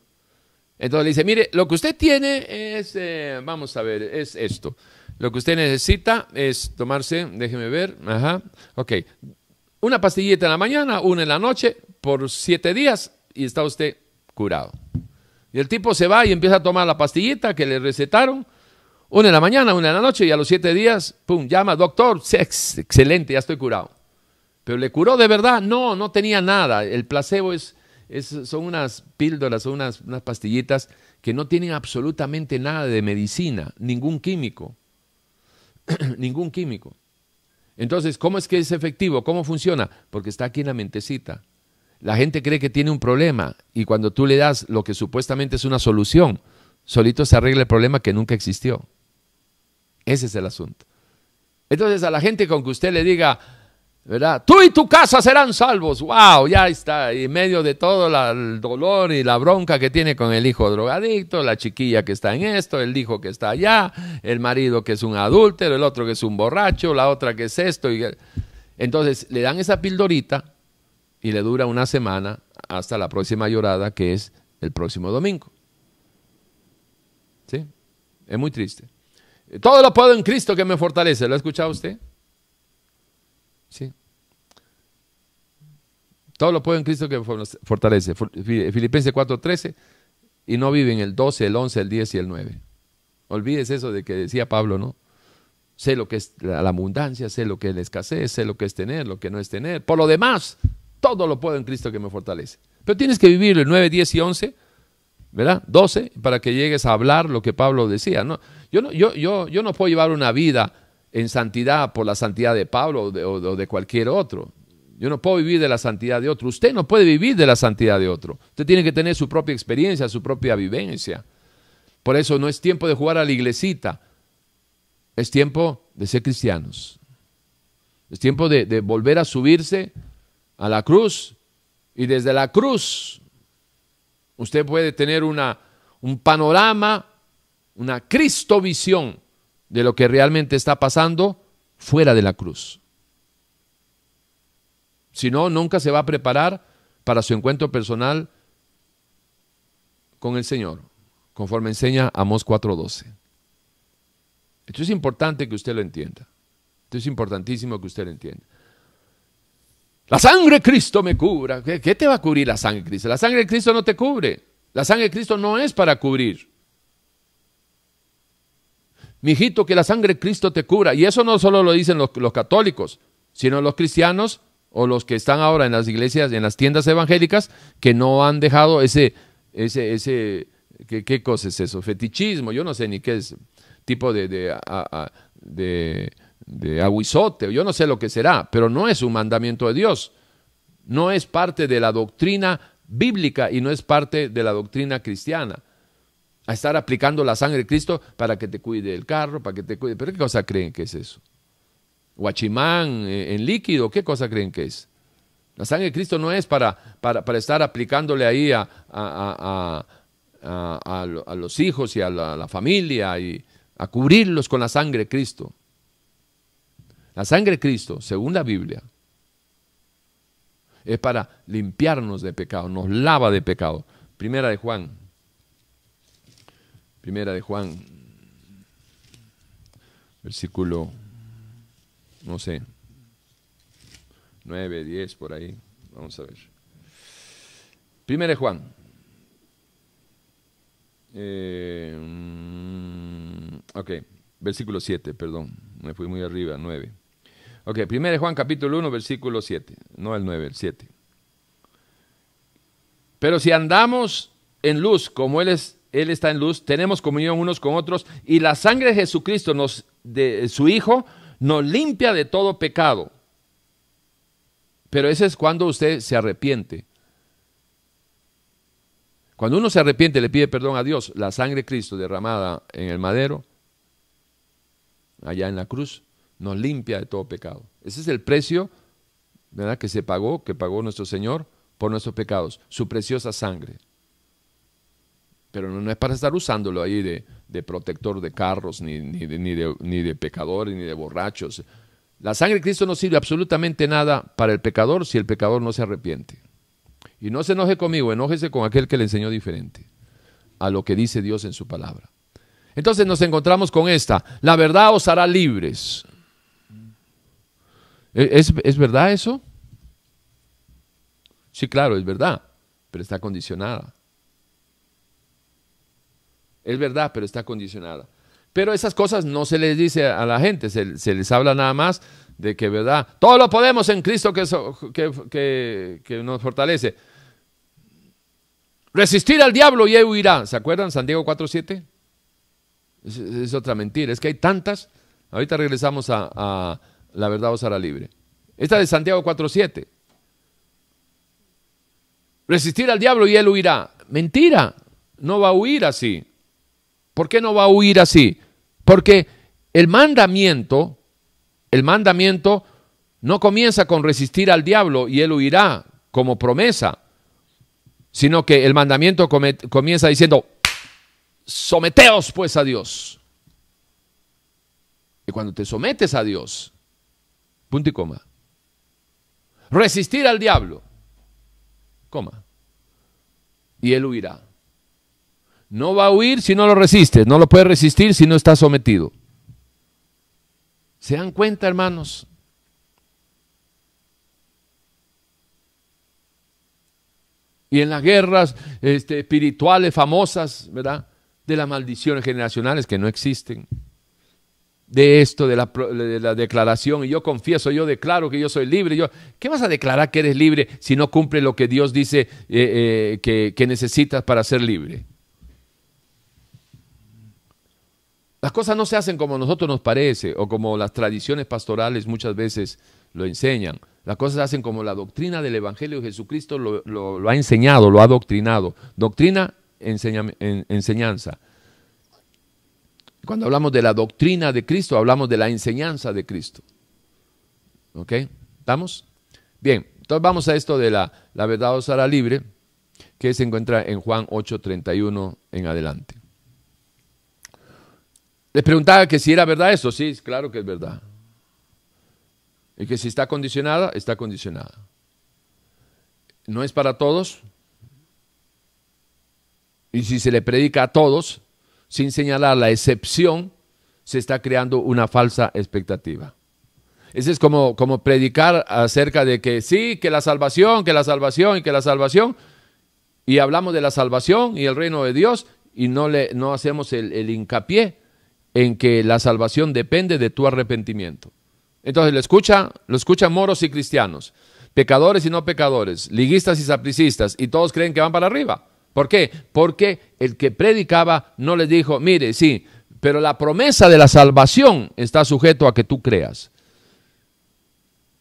entonces le dice, mire, lo que usted tiene es, eh, vamos a ver, es esto. Lo que usted necesita es tomarse, déjeme ver, ajá, ok, una pastillita en la mañana, una en la noche, por siete días y está usted curado. Y el tipo se va y empieza a tomar la pastillita que le recetaron, una en la mañana, una en la noche y a los siete días, pum, llama, doctor, excelente, ya estoy curado. Pero le curó de verdad, no, no tenía nada. El placebo es son unas píldoras, son unas, unas pastillitas que no tienen absolutamente nada de medicina, ningún químico, ningún químico. Entonces, ¿cómo es que es efectivo? ¿Cómo funciona? Porque está aquí en la mentecita. La gente cree que tiene un problema y cuando tú le das lo que supuestamente es una solución, solito se arregla el problema que nunca existió. Ese es el asunto. Entonces, a la gente con que usted le diga, ¿verdad? Tú y tu casa serán salvos. ¡Wow! Ya está. Y en medio de todo el dolor y la bronca que tiene con el hijo drogadicto, la chiquilla que está en esto, el hijo que está allá, el marido que es un adúltero, el otro que es un borracho, la otra que es esto. Y... Entonces le dan esa pildorita y le dura una semana hasta la próxima llorada que es el próximo domingo. ¿Sí? Es muy triste. Todo lo puedo en Cristo que me fortalece. ¿Lo ha escuchado usted? Sí. Todo lo puedo en Cristo que fortalece. Filipenses 4:13. Y no viven el 12, el 11, el 10 y el 9. Olvides eso de que decía Pablo, ¿no? Sé lo que es la abundancia, sé lo que es la escasez, sé lo que es tener, lo que no es tener. Por lo demás, todo lo puedo en Cristo que me fortalece. Pero tienes que vivir el 9, 10 y 11, ¿verdad? 12, para que llegues a hablar lo que Pablo decía. ¿no? Yo, no, yo, yo, yo no puedo llevar una vida en santidad por la santidad de Pablo o de, cualquier otro. Yo no puedo vivir de la santidad de otro. Usted no puede vivir de la santidad de otro. Usted tiene que tener su propia experiencia, su propia vivencia. Por eso no es tiempo de jugar a la iglesita. Es tiempo de ser cristianos. Es tiempo de, de volver a subirse a la cruz. Y desde la cruz usted puede tener una, un panorama, una cristovisión de lo que realmente está pasando fuera de la cruz. Si no, nunca se va a preparar para su encuentro personal con el Señor, conforme enseña Amós 4:12. Esto es importante que usted lo entienda. Esto es importantísimo que usted lo entienda. La sangre de Cristo me cubra. ¿Qué, ¿Qué, te va a cubrir la sangre de Cristo? La sangre de Cristo no te cubre. La sangre de Cristo no es para cubrir hijito, que la sangre de Cristo te cura. Y eso no solo lo dicen los, católicos, sino los cristianos o los que están ahora en las iglesias, en las tiendas evangélicas, que no han dejado ese, ese, ese, ¿qué, cosa es eso? Fetichismo, yo no sé ni qué es, tipo de, de, de, de aguizote, yo no sé lo que será, pero no es un mandamiento de Dios, no es parte de la doctrina bíblica y no es parte de la doctrina cristiana a estar aplicando la sangre de Cristo para que te cuide el carro, para que te cuide. ¿Pero qué cosa creen que es eso? Guachimán eh, en líquido, ¿qué cosa creen que es? La sangre de Cristo no es para, para, estar aplicándole ahí a, a, a, los hijos y a la, familia y a cubrirlos con la sangre de Cristo. La sangre de Cristo, según la Biblia, es para limpiarnos de pecado, nos lava de pecado. Primera de Juan Primera de Juan, versículo, no sé, 9, 10, por ahí. Vamos a ver. Primero Juan. Eh, mm, ok, versículo 7, perdón. Me fui muy arriba, 9. Ok, primero Juan capítulo 1, versículo 7. No el 9, el 7. Pero si andamos en luz, como Él, es, él está en luz, tenemos comunión unos con otros, y la sangre de Jesucristo, nos, de su Hijo, nos limpia de todo pecado. Pero ese es cuando usted se arrepiente. Cuando uno se arrepiente, le pide perdón a Dios, la sangre de Cristo derramada en el madero, allá en la cruz, nos limpia de todo pecado. Ese es el precio ¿verdad? que se pagó, que pagó nuestro Señor por nuestros pecados, su preciosa sangre. Pero no, es para estar usándolo ahí de, protector de carros, ni, ni, de, ni de pecadores, ni de borrachos. La sangre de Cristo no sirve absolutamente nada para el pecador si el pecador no se arrepiente. Y no se enoje conmigo, enójese con aquel que le enseñó diferente a lo que dice Dios en su palabra. Entonces nos encontramos con esta, la verdad os hará libres. ¿Es, ¿Es, verdad eso? Sí, claro, es verdad, pero está condicionada. Es verdad, pero está condicionada. Pero esas cosas no se les dice a la gente, se, les habla nada más de que, ¿verdad? Todo lo podemos en Cristo que, que, nos fortalece. Resistir al diablo y él huirá. ¿Se acuerdan? Santiago 4.7. Es, es, otra mentira. Es que hay tantas. Ahorita regresamos a, a la verdad os hará libre. Esta de Santiago 4.7. Resistir al diablo y él huirá. Mentira. No va a huir así. ¿Por qué no va a huir así? Porque el mandamiento, el mandamiento no comienza con resistir al diablo y él huirá como promesa, sino que el mandamiento comienza diciendo, someteos pues a Dios. Y cuando te sometes a Dios, punto y coma, resistir al diablo, coma, y él huirá. No va a huir si no lo resistes, no lo puede resistir si no está sometido. ¿Se dan cuenta, hermanos? Y en las guerras este, espirituales famosas, ¿verdad? De las maldiciones generacionales que no existen. De esto, de la, declaración, y yo confieso, yo declaro que yo soy libre. Yo, ¿Qué vas a declarar que eres libre si no cumple lo que Dios dice eh, eh, que necesitas para ser libre? Las cosas no se hacen como a nosotros nos parece o como las tradiciones pastorales muchas veces lo enseñan. Las cosas se hacen como la doctrina del Evangelio de Jesucristo lo, ha enseñado, lo ha doctrinado. Doctrina, enseñanza. Cuando hablamos de la doctrina de Cristo, hablamos de la enseñanza de Cristo. ¿Ok? ¿Estamos? Bien, entonces vamos a esto de la, la verdad os hará libre, que se encuentra en Juan 8:31 en adelante. Les preguntaba que si era verdad eso. Sí, claro que es verdad. Y que si está condicionada, está condicionada. No es para todos. Y si se le predica a todos, sin señalar la excepción, se está creando una falsa expectativa. Ese es como, como predicar acerca de que sí, que la salvación, que la salvación y que la salvación. Y hablamos de la salvación y el reino de Dios y no, le, no hacemos el, el hincapié en que la salvación depende de tu arrepentimiento. Entonces lo escucha, lo escuchan moros y cristianos, pecadores y no pecadores, liguistas y sapricistas, y todos creen que van para arriba. ¿Por qué? Porque el que predicaba no les dijo, mire, sí, pero la promesa de la salvación está sujeto a que tú creas.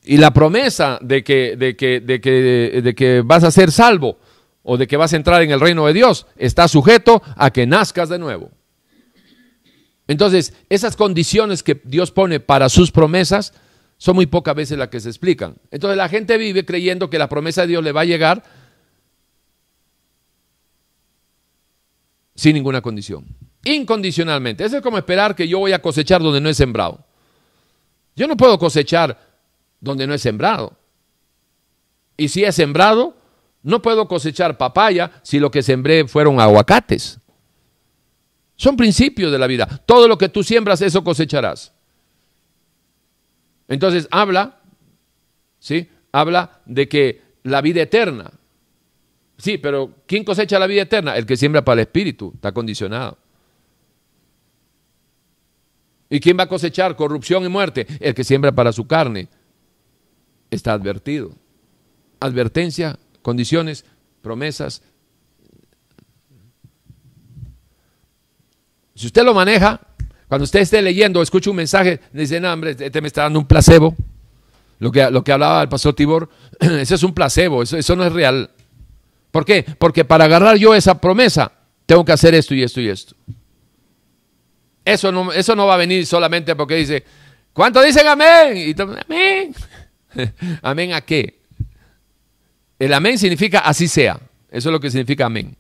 Y la promesa de que, de que, de que, de que vas a ser salvo o de que vas a entrar en el reino de Dios está sujeto a que nazcas de nuevo. Entonces, esas condiciones que Dios pone para sus promesas son muy pocas veces las que se explican. Entonces la gente vive creyendo que la promesa de Dios le va a llegar sin ninguna condición. Incondicionalmente. Eso es como esperar que yo voy a cosechar donde no he sembrado. Yo no puedo cosechar donde no he sembrado. Y si he sembrado, no puedo cosechar papaya si lo que sembré fueron aguacates. Son principios de la vida. Todo lo que tú siembras, eso cosecharás. Entonces, habla, ¿sí? habla de que la vida eterna. Sí, pero ¿quién cosecha la vida eterna? El que siembra para el espíritu, está condicionado. ¿Y quién va a cosechar corrupción y muerte? El que siembra para su carne. Está advertido. Advertencia, condiciones, promesas. Si usted lo maneja, cuando usted esté leyendo escucha un mensaje, dice, no, hombre, este me está dando un placebo. Lo que, lo que hablaba el pastor Tibor, ese es un placebo, eso, eso no es real. ¿Por qué? Porque para agarrar yo esa promesa, tengo que hacer esto y esto y esto. Eso no, eso no va a venir solamente porque dice, ¿cuánto dicen amén? Y amén. ¿Amén a qué? El amén significa así sea. Eso es lo que significa amén.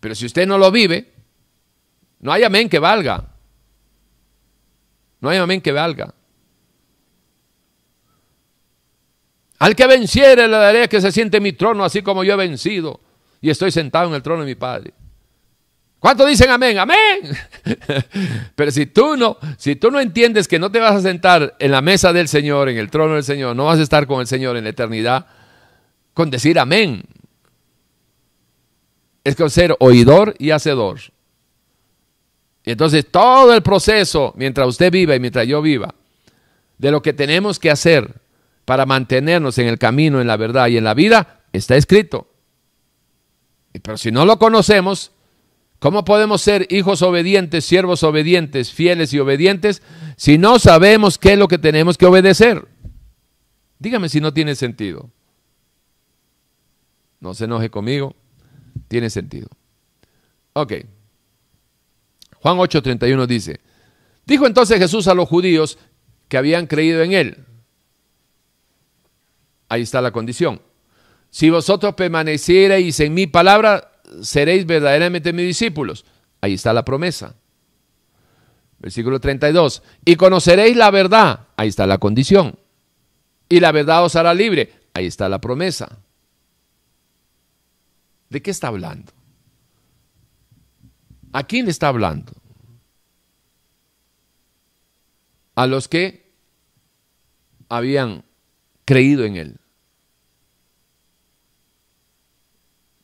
Pero si usted no lo vive, no hay amén que valga. No hay amén que valga. Al que venciere le daré que se siente en mi trono, así como yo he vencido y estoy sentado en el trono de mi Padre. ¿Cuántos dicen amén? Amén. Pero si tú no, si tú no entiendes que no te vas a sentar en la mesa del Señor, en el trono del Señor, no vas a estar con el Señor en la eternidad, con decir amén. Es con ser oidor y hacedor. Entonces todo el proceso, mientras usted viva y mientras yo viva, de lo que tenemos que hacer para mantenernos en el camino, en la verdad y en la vida, está escrito. Pero si no lo conocemos, ¿cómo podemos ser hijos obedientes, siervos obedientes, fieles y obedientes, si no sabemos qué es lo que tenemos que obedecer? Dígame si no tiene sentido. No se enoje conmigo, tiene sentido. Ok. Juan 8:31 dice, dijo entonces Jesús a los judíos que habían creído en él, Ahí está la condición. Si vosotros permaneciereis en mi palabra, seréis verdaderamente mis discípulos. Ahí está la promesa. Versículo 32. Y conoceréis la verdad. Ahí está la condición. Y la verdad os hará libre. Ahí está la promesa. ¿De qué está hablando? ¿A quién está hablando? A los que habían creído en él.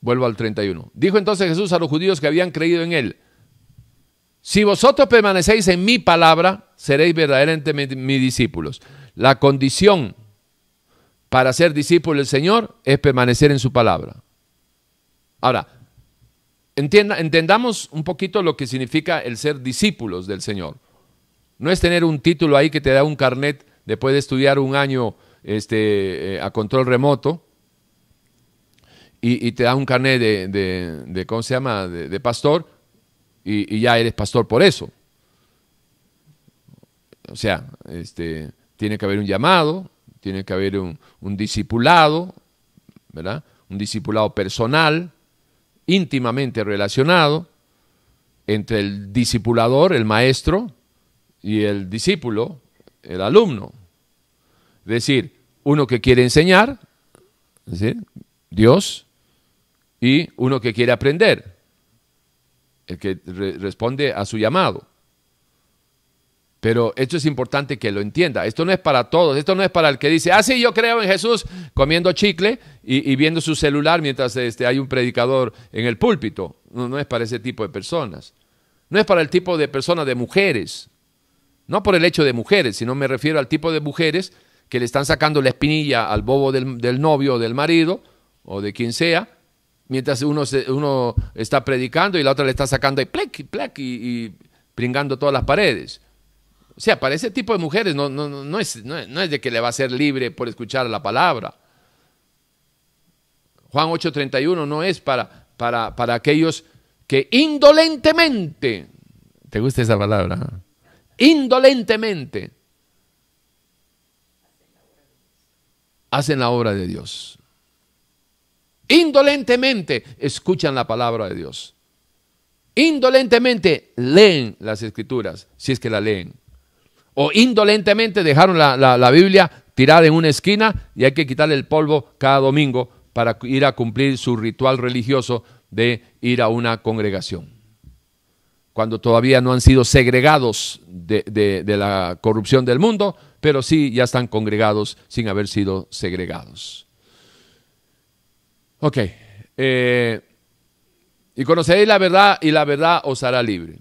Vuelvo al 31. Dijo entonces Jesús a los judíos que habían creído en él, si vosotros permanecéis en mi palabra, seréis verdaderamente mis discípulos. La condición para ser discípulo del Señor es permanecer en su palabra. Ahora, entienda, entendamos un poquito lo que significa el ser discípulos del Señor. No es tener un título ahí que te da un carnet después de estudiar un año este, eh, a control remoto y, te da un carnet de, ¿cómo se llama?, de, pastor y, ya eres pastor por eso. O sea, este, tiene que haber un llamado, tiene que haber un, un discipulado, ¿verdad? Un discipulado personal, íntimamente relacionado entre el discipulador, el maestro, y el discípulo, el alumno. Es decir, uno que quiere enseñar, Dios, y uno que quiere aprender, el que responde a su llamado. Pero esto es importante que lo entienda. Esto no es para todos. Esto no es para el que dice, ah, sí, yo creo en Jesús comiendo chicle y, viendo su celular mientras este, hay un predicador en el púlpito. No, no es para ese tipo de personas. No es para el tipo de personas de mujeres. No por el hecho de mujeres, sino me refiero al tipo de mujeres que le están sacando la espinilla al bobo del, novio o del marido o de quien sea, mientras uno, uno está predicando y la otra le está sacando ahí plec, plec y, y pringando todas las paredes. O sea, para ese tipo de mujeres no, no, no, es, no, es, de que le va a ser libre por escuchar la palabra. Juan 8:31 no es para, para, para aquellos que indolentemente, ¿te gusta esa palabra? Indolentemente hacen la obra de Dios. Indolentemente escuchan la palabra de Dios. Indolentemente leen las escrituras, si es que la leen. O indolentemente dejaron la, Biblia tirada en una esquina y hay que quitarle el polvo cada domingo para ir a cumplir su ritual religioso de ir a una congregación. cuando todavía no han sido segregados de, la corrupción del mundo, pero sí ya están congregados sin haber sido segregados. Ok. Eh, y conoceréis la verdad y la verdad os hará libre.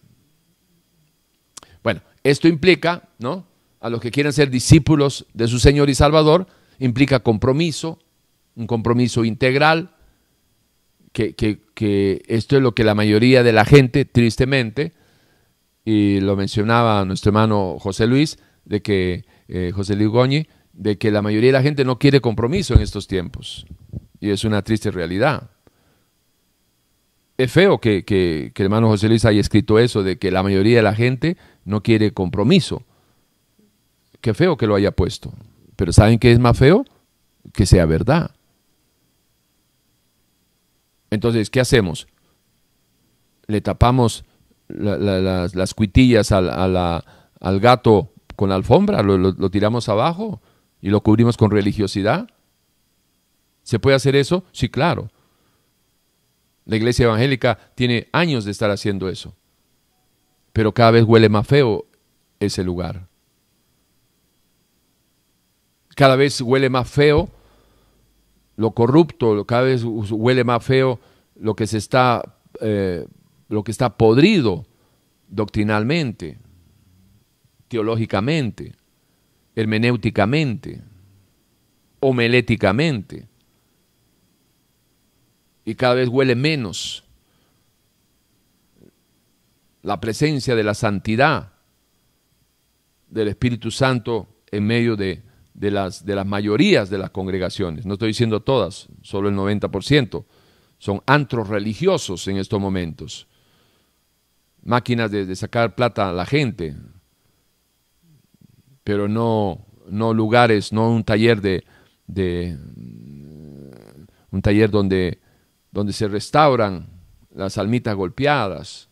Esto implica, ¿no? A los que quieren ser discípulos de su Señor y Salvador, implica compromiso, un compromiso integral, que, que, esto es lo que la mayoría de la gente, tristemente, y lo mencionaba nuestro hermano José Luis, de que eh, José Luis Goñi, de que la mayoría de la gente no quiere compromiso en estos tiempos. Y es una triste realidad. Es feo que, que, que el hermano José Luis haya escrito eso, de que la mayoría de la gente no quiere compromiso. Qué feo que lo haya puesto. Pero ¿saben qué es más feo? Que sea verdad. Entonces, ¿qué hacemos? Le tapamos las, cuitillas al, al, gato con la alfombra, lo, tiramos abajo y lo cubrimos con religiosidad. ¿Se puede hacer eso? Sí, claro. La iglesia evangélica tiene años de estar haciendo eso. Pero cada vez huele más feo ese lugar. Cada vez huele más feo lo corrupto, cada vez huele más feo lo que se está, eh, lo que está podrido doctrinalmente, teológicamente, hermenéuticamente, homeléticamente. Y cada vez huele menos la presencia de la santidad del Espíritu Santo en medio de, de las, de las mayorías de las congregaciones. No estoy diciendo todas, solo el 90%. Son antros religiosos en estos momentos. Máquinas de, sacar plata a la gente, pero no, no lugares, no un taller de, de un taller donde, donde se restauran las almitas golpeadas,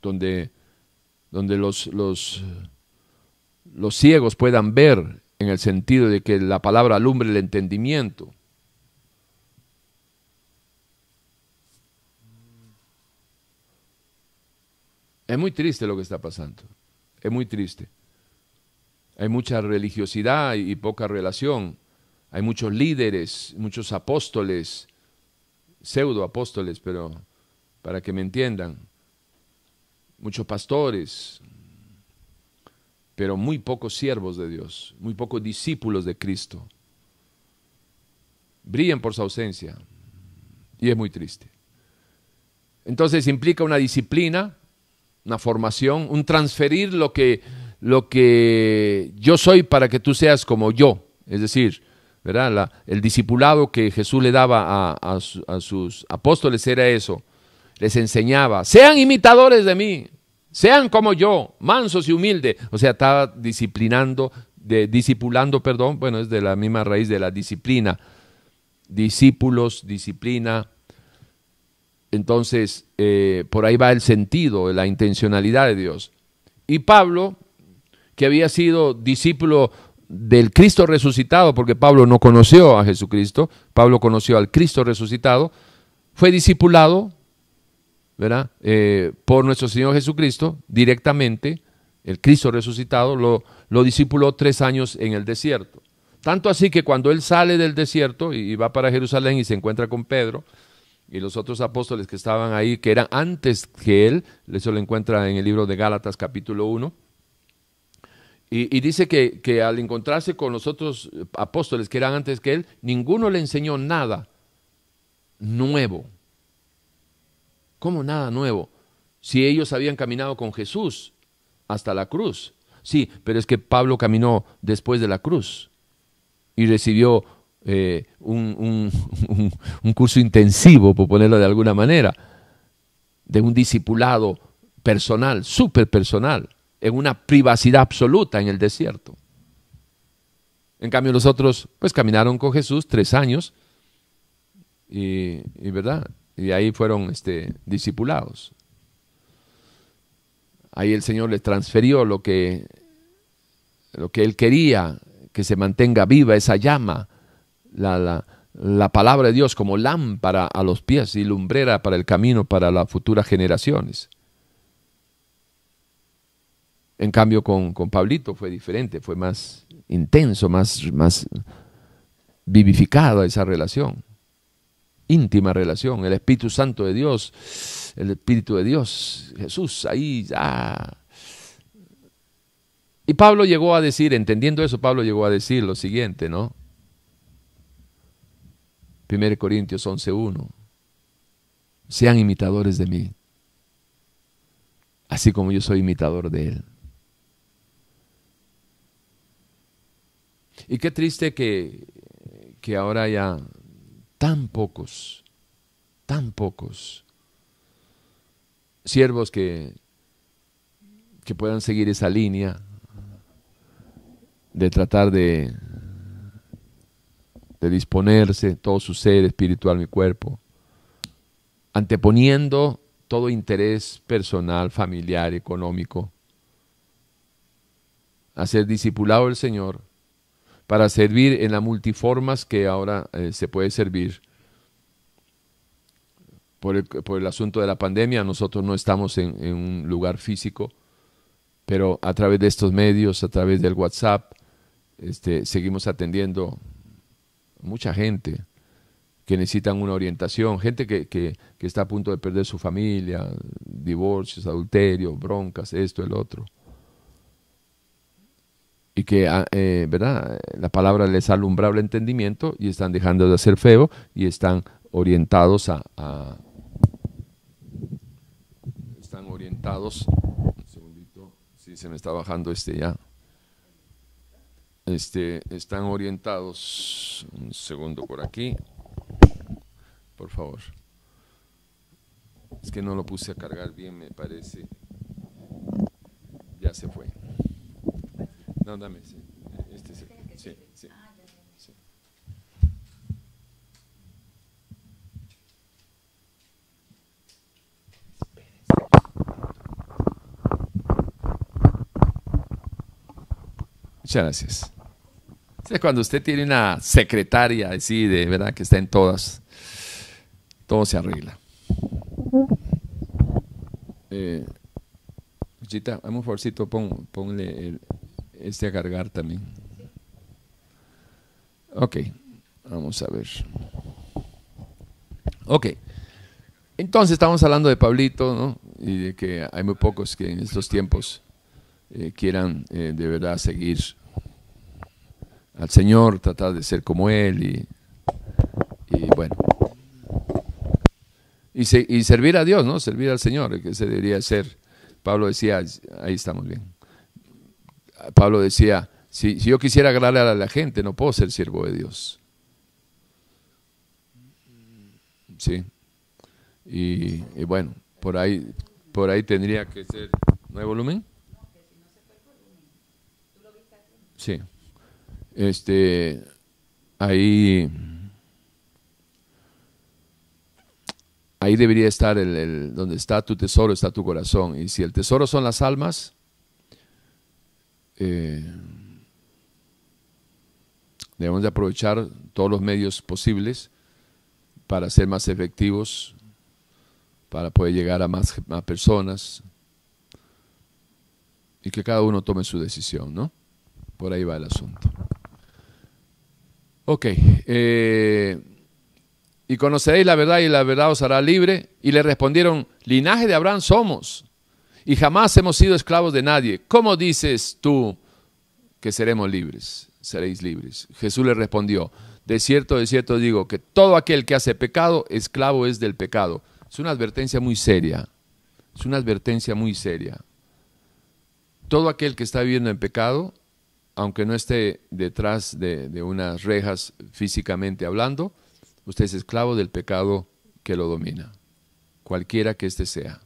donde donde los, los, los ciegos puedan ver en el sentido de que la palabra alumbre el entendimiento. Es muy triste lo que está pasando, es muy triste. Hay mucha religiosidad y poca relación. Hay muchos líderes, muchos apóstoles, pseudo apóstoles, pero para que me entiendan, muchos pastores, pero muy pocos siervos de Dios, muy pocos discípulos de Cristo. Brillan por su ausencia y es muy triste. Entonces implica una disciplina, una formación, un transferir lo que, lo que yo soy para que tú seas como yo. Es decir, ¿verdad? el discipulado que Jesús le daba a, a sus apóstoles era eso les enseñaba, sean imitadores de mí, sean como yo, mansos y humildes. O sea, estaba disciplinando, discipulando, perdón, bueno, es de la misma raíz de la disciplina. Discípulos, disciplina. Entonces, eh, por ahí va el sentido, la intencionalidad de Dios. Y Pablo, que había sido discípulo del Cristo resucitado, porque Pablo no conoció a Jesucristo, Pablo conoció al Cristo resucitado, fue discipulado ¿verdad? Eh, por nuestro Señor Jesucristo directamente, el Cristo resucitado, lo, lo discipuló tres años en el desierto. Tanto así que cuando él sale del desierto y, va para Jerusalén y se encuentra con Pedro y los otros apóstoles que estaban ahí, que eran antes que él, eso lo encuentra en el libro de Gálatas capítulo 1, y, dice que, que, al encontrarse con los otros apóstoles que eran antes que él, ninguno le enseñó nada nuevo. ¿Cómo nada nuevo? Si ellos habían caminado con Jesús hasta la cruz. Sí, pero es que Pablo caminó después de la cruz y recibió eh, un, un, curso intensivo, por ponerlo de alguna manera, de un discipulado personal, súper personal, en una privacidad absoluta en el desierto. En cambio los otros, pues caminaron con Jesús tres años y, y ¿verdad? Y ahí fueron este, discipulados. Ahí el Señor les transfirió lo que, lo que Él quería, que se mantenga viva esa llama, la, la palabra de Dios como lámpara a los pies y lumbrera para el camino para las futuras generaciones. En cambio, con, con Pablito fue diferente, fue más intenso, más, más vivificada esa relación, íntima relación, el Espíritu Santo de Dios, el Espíritu de Dios, Jesús, ahí ya. Y Pablo llegó a decir, entendiendo eso, Pablo llegó a decir lo siguiente, ¿no? 1 Corintios 11.1. Sean imitadores de mí, así como yo soy imitador de Él. Y qué triste que, que ahora haya tan pocos, tan pocos siervos que, que puedan seguir esa línea de tratar de, de disponerse todo su ser espiritual, mi cuerpo, anteponiendo todo interés personal, familiar, económico, a ser discipulado del Señor para servir en las multiformas que ahora eh, se puede servir. Por el, asunto de la pandemia, nosotros no estamos en, un lugar físico, pero a través de estos medios, a través del WhatsApp, este, seguimos atendiendo mucha gente que necesitan una orientación, gente que, que, está a punto de perder su familia, divorcios, adulterio, broncas, esto, el otro. Y que, ah, eh, ¿verdad? La palabra les ha alumbrado el entendimiento y están dejando de hacer feo y están orientados a, están orientados, un segundito, si se me está bajando este ya este, están orientados, un segundo por aquí, por favor. Es que no lo puse a cargar bien, me parece. Ya se fue. No, dame. Este sí, sí, sí. Muchas gracias. Cuando usted tiene una secretaria así, de verdad, que está en todas, todo se arregla. Eh, Chita, un favorcito, pon, ponle este a cargar también. Ok, vamos a ver. Ok, entonces estamos hablando de Pablito, ¿no? Y de que hay muy pocos que en estos tiempos eh, quieran eh, de verdad seguir al Señor, tratar de ser como Él y, bueno. Y, servir a Dios, ¿no? Servir al Señor, que se debería ser. Pablo decía, ahí estamos bien. Pablo decía, si, yo quisiera agradarle a la gente, no puedo ser siervo de Dios. Sí. Y, bueno, por ahí, por ahí tendría que ser. ¿No hay volumen? Sí este, ahí, ahí debería estar el, donde está tu tesoro, está tu corazón. Y si el tesoro son las almas, eh, debemos de aprovechar todos los medios posibles para ser más efectivos, para poder llegar a más, personas y que cada uno tome su decisión, ¿no? Por ahí va el asunto. Ok. Eh, y conoceréis la verdad y la verdad os hará libre. Y le respondieron, linaje de Abraham somos y jamás hemos sido esclavos de nadie. ¿Cómo dices tú que seremos libres? Seréis libres. Jesús le respondió, de cierto, de cierto digo que todo aquel que hace pecado, esclavo es del pecado. Es una advertencia muy seria. Es una advertencia muy seria. Todo aquel que está viviendo en pecado aunque no esté detrás de, unas rejas físicamente hablando, usted es esclavo del pecado que lo domina, cualquiera que éste sea.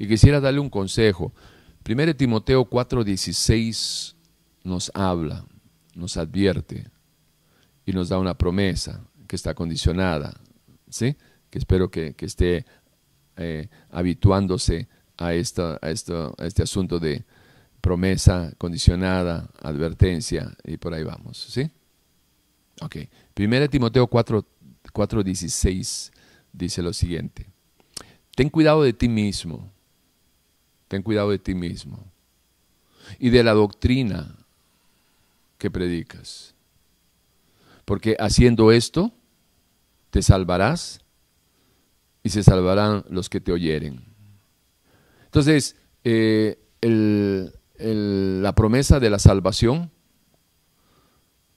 Y quisiera darle un consejo. 1 Timoteo 4:16 nos habla, nos advierte y nos da una promesa que está condicionada, ¿sí? que espero que, esté eh, habituándose a, esta, a, a este asunto de, promesa condicionada, advertencia, y por ahí vamos, ¿sí? Ok. Primera Timoteo 4, 4.16 dice lo siguiente. Ten cuidado de ti mismo. Ten cuidado de ti mismo. Y de la doctrina que predicas. Porque haciendo esto, te salvarás y se salvarán los que te oyeren. Entonces, eh, la promesa de la salvación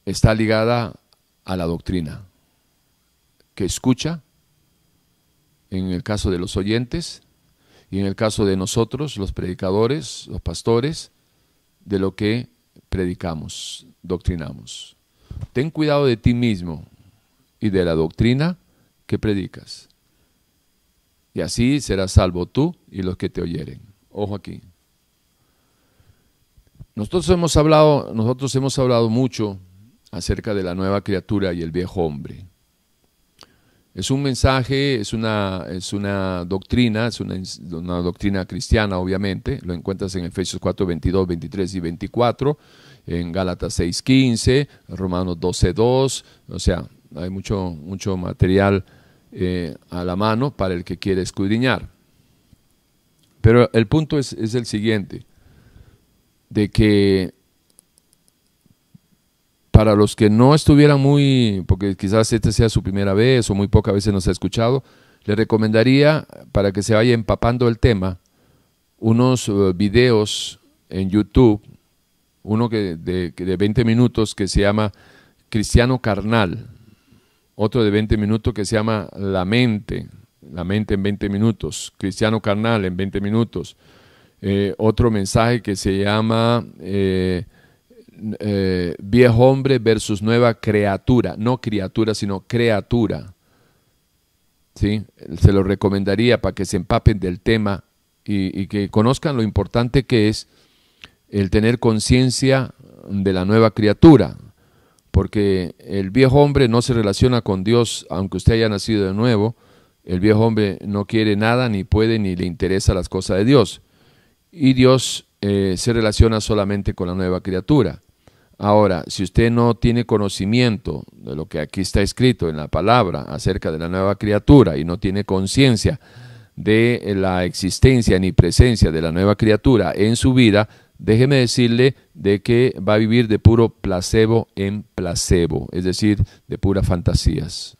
está ligada a la doctrina, que escucha, en el caso de los oyentes, y en el caso de nosotros, los predicadores, los pastores, de lo que predicamos, doctrinamos. Ten cuidado de ti mismo y de la doctrina que predicas. Y así serás salvo tú y los que te oyeren. Ojo aquí. Nosotros hemos hablado, nosotros hemos hablado mucho acerca de la nueva criatura y el viejo hombre. Es un mensaje, es una, es una doctrina, es una, una, doctrina cristiana, obviamente. Lo encuentras en Efesios 4, 22, 23 y 24, en Gálatas 6, 15, Romanos 12, 2. O sea, hay mucho, mucho material eh, a la mano para el que quiere escudriñar. Pero el punto es, es el siguiente, de que para los que no estuvieran muy, porque quizás esta sea su primera vez o muy pocas veces nos ha escuchado, le recomendaría, para que se vaya empapando el tema, unos eh, videos en YouTube, uno que de, de 20 minutos que se llama Cristiano Carnal, otro de 20 minutos que se llama La mente, la mente en 20 minutos, Cristiano Carnal en 20 minutos, eh, otro mensaje que se llama... Eh, eh, viejo hombre versus nueva criatura, no criatura, sino criatura. ¿Sí? Se lo recomendaría para que se empapen del tema y, que conozcan lo importante que es el tener conciencia de la nueva criatura, porque el viejo hombre no se relaciona con Dios, aunque usted haya nacido de nuevo, el viejo hombre no quiere nada, ni puede, ni le interesa las cosas de Dios. Y Dios eh, se relaciona solamente con la nueva criatura. Ahora, si usted no tiene conocimiento de lo que aquí está escrito en la palabra acerca de la nueva criatura y no tiene conciencia de la existencia ni presencia de la nueva criatura en su vida, déjeme decirle de que va a vivir de puro placebo en placebo, es decir, de puras fantasías.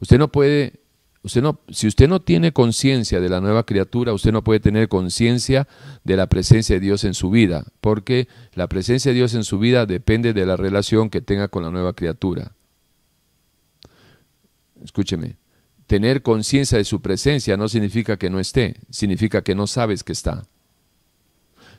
Usted no puede Si usted no tiene conciencia de la nueva criatura, usted no puede tener conciencia de la presencia de Dios en su vida, porque la presencia de Dios en su vida depende de la relación que tenga con la nueva criatura. Escúcheme, tener conciencia de su presencia no significa que no esté, significa que no sabes que está.